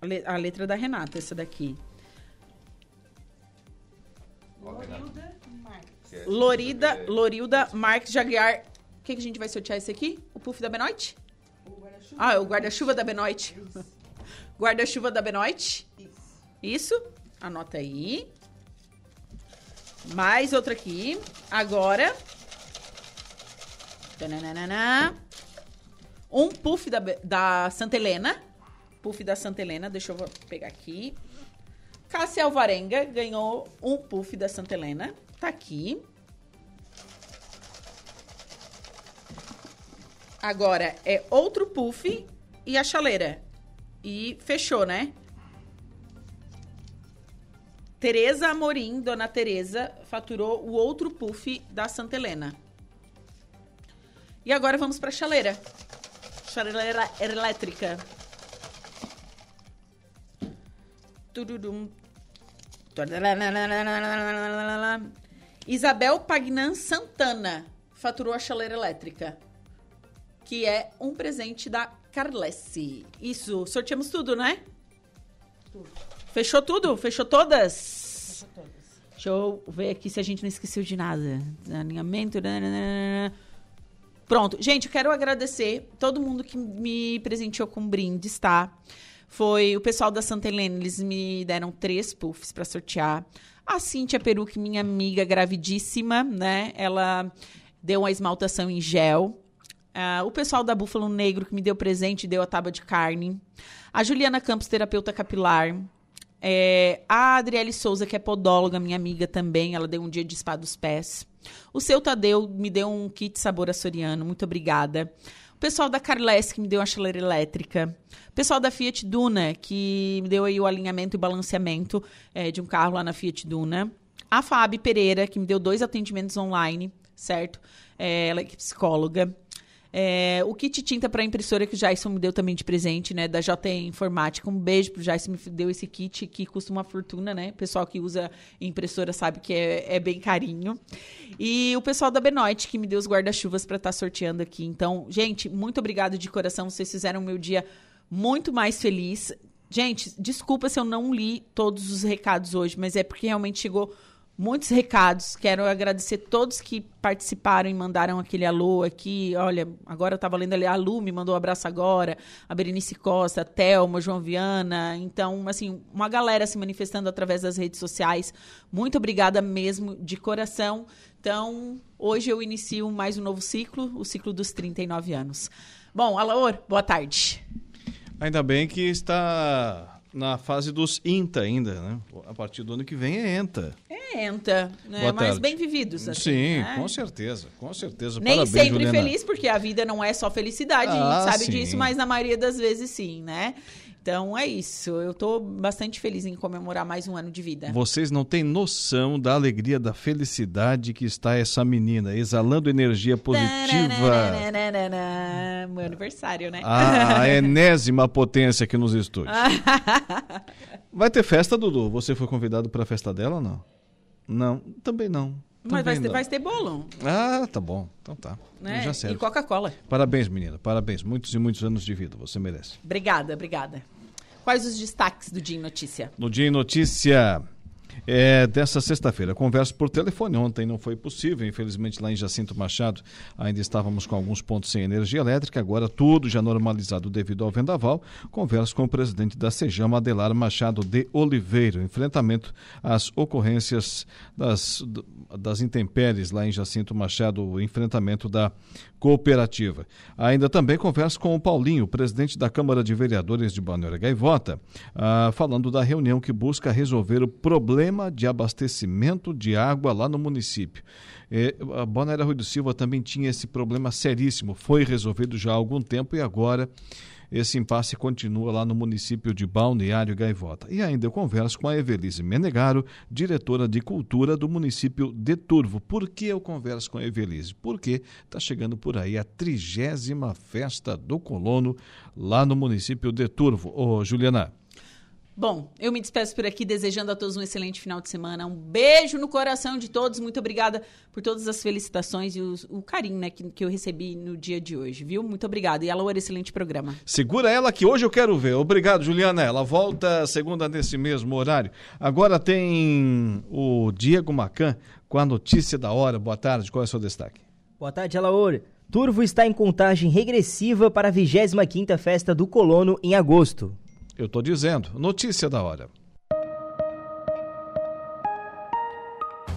A, le- a letra da Renata, essa daqui. Lorilda Marques. Lorida, Lorilda Marques Jaguar. O que, que a gente vai sortear esse aqui? O puff da Benoit? Ah, é o guarda-chuva da Benoit. guarda-chuva da Benoit? Isso. Anota aí. Mais outra aqui. Agora. Tananana. Um puff da, da Santa Helena. Puff da Santa Helena. Deixa eu pegar aqui. Cássia Alvarenga ganhou um puff da Santa Helena. Tá aqui. Agora é outro puff e a chaleira. E fechou, né? Tereza Amorim, dona Tereza, faturou o outro puff da Santa Helena. E agora vamos para a chaleira. Chaleira elétrica. Tududum. Isabel Pagnan Santana faturou a chaleira elétrica, que é um presente da Carlesse. Isso, sorteamos tudo, né? Fechou tudo? Fechou todas? Fechou todas. Deixa eu ver aqui se a gente não esqueceu de nada. Alinhamento. nananana. Pronto. Gente, eu quero agradecer todo mundo que me presenteou com brindes, tá? Foi o pessoal da Santa Helena, eles me deram três puffs para sortear. A Cíntia Peruque, minha amiga gravidíssima, né? Ela deu uma esmaltação em gel. Ah, o pessoal da Búfalo Negro que me deu presente deu a tábua de carne. A Juliana Campos, terapeuta capilar. É, a Adriele Souza, que é podóloga, minha amiga também, ela deu um dia de spa dos pés. O seu Tadeu me deu um kit sabor açoriano, muito obrigada. O pessoal da Carles, que me deu uma chaleira elétrica. O pessoal da Fiat Duna, que me deu aí o alinhamento e balanceamento é, de um carro lá na Fiat Duna. A Fábio Pereira, que me deu dois atendimentos online, certo? É, ela é psicóloga. É, o kit tinta para impressora que o Jason me deu também de presente, né? Da JE Informática. Um beijo pro Jason, me deu esse kit que custa uma fortuna, né? O pessoal que usa impressora sabe que é, é bem carinho. E o pessoal da Benoit que me deu os guarda-chuvas para estar sorteando aqui. Então, gente, muito obrigado de coração. Vocês fizeram o meu dia muito mais feliz. Gente, desculpa se eu não li todos os recados hoje, mas é porque realmente chegou muitos recados. Quero agradecer todos que participaram e mandaram aquele alô aqui. Olha, agora eu estava lendo ali, a Lu me mandou um abraço agora, a Berenice Costa, a Thelma, João Viana. Então, assim, uma galera se manifestando através das redes sociais. Muito obrigada mesmo, de coração. Então, hoje eu inicio mais um novo ciclo, o ciclo dos 39 anos. Bom, Alaor, boa tarde. Ainda bem que está na fase dos INTA ainda, né? A partir do ano que vem é ENTA. É ENTA, né? Boa Mas tarde. bem vividos, assim, Sim, né? com certeza, com certeza. Nem Parabéns, sempre Juliana. feliz, porque a vida não é só felicidade, a Ah, gente sabe sim. disso, mas na maioria das vezes sim, né? Então é isso. Eu tô bastante feliz em comemorar mais um ano de vida. Vocês não têm noção da alegria, da felicidade que está essa menina, exalando energia positiva. Meu aniversário, né? A, a enésima potência aqui nos estúdios. Vai ter festa, Dudu? Você foi convidado para a festa dela ou não? Não, também não. Mas vai ter, vai ter bolo, Ah, tá bom. Então tá. né? Já E serve. Coca-Cola. Parabéns, menina. Parabéns. Muitos e muitos anos de vida. Você merece. Obrigada, obrigada. Quais os destaques do Dia em Notícia? No Dia em Notícia é, dessa sexta-feira. Conversa por telefone. Ontem não foi possível, infelizmente, lá em Jacinto Machado ainda estávamos com alguns pontos sem energia elétrica. Agora tudo já normalizado devido ao vendaval. Converso com o presidente da Sejama, Adelar Machado de Oliveira. Enfrentamento às ocorrências das, das intempéries lá em Jacinto Machado, o enfrentamento da cooperativa. Ainda também converso com o Paulinho, presidente da Câmara de Vereadores de Balneário Gaivota, ah, falando da reunião que busca resolver o problema de abastecimento de água lá no município. Eh, a Balneário Rui do Silva também tinha esse problema seríssimo, foi resolvido já há algum tempo e agora esse impasse continua lá no município de Balneário Gaivota. E ainda eu converso com a Evelise Menegaro, diretora de cultura do município de Turvo. Por que eu converso com a Evelise? Porque está chegando por aí a trigésima festa do colono lá no município de Turvo. Ô, Juliana. Bom, eu me despeço por aqui desejando a todos um excelente final de semana. Um beijo no coração de todos. Muito obrigada por todas as felicitações e os- o carinho né, que, que eu recebi no dia de hoje, viu? Muito obrigada. E alô, excelente programa. Segura ela que hoje eu quero ver. Obrigado, Juliana. Ela volta segunda nesse mesmo horário. Agora tem o Diego Macan com a notícia da hora. Boa tarde. Qual é o seu destaque? Boa tarde, Alaor. Turvo está em contagem regressiva para a 25ª Festa do Colono em agosto. Eu estou dizendo. Notícia da hora.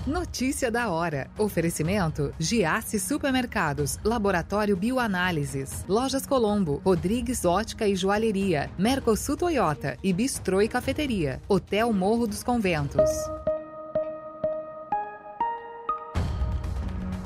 Notícia da hora. Oferecimento: Giasse Supermercados, Laboratório Bioanálises, Lojas Colombo, Rodrigues Ótica e Joalheria, Mercosul Toyota e Bistrô e Cafeteria, Hotel Morro dos Conventos.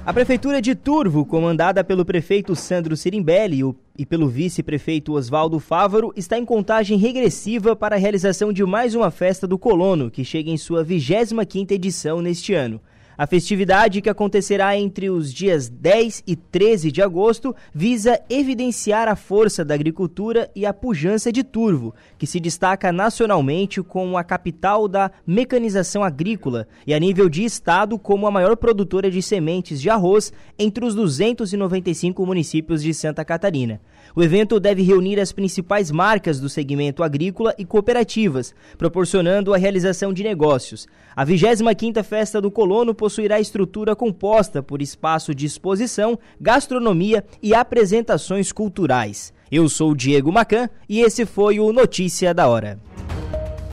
A Prefeitura de Turvo, comandada pelo prefeito Sandro Sirimbelli e pelo vice-prefeito Oswaldo Fávaro, está em contagem regressiva para a realização de mais uma festa do colono, que chega em sua 25ª edição neste ano. A festividade, que acontecerá entre os dias 10 e 13 de agosto, visa evidenciar a força da agricultura e a pujança de Turvo, que se destaca nacionalmente como a capital da mecanização agrícola e a nível de estado como a maior produtora de sementes de arroz entre os 295 municípios de Santa Catarina. O evento deve reunir as principais marcas do segmento agrícola e cooperativas, proporcionando a realização de negócios. A 25ª Festa do Colono possuirá estrutura composta por espaço de exposição, gastronomia e apresentações culturais. Eu sou Diego Macan e esse foi o Notícia da Hora.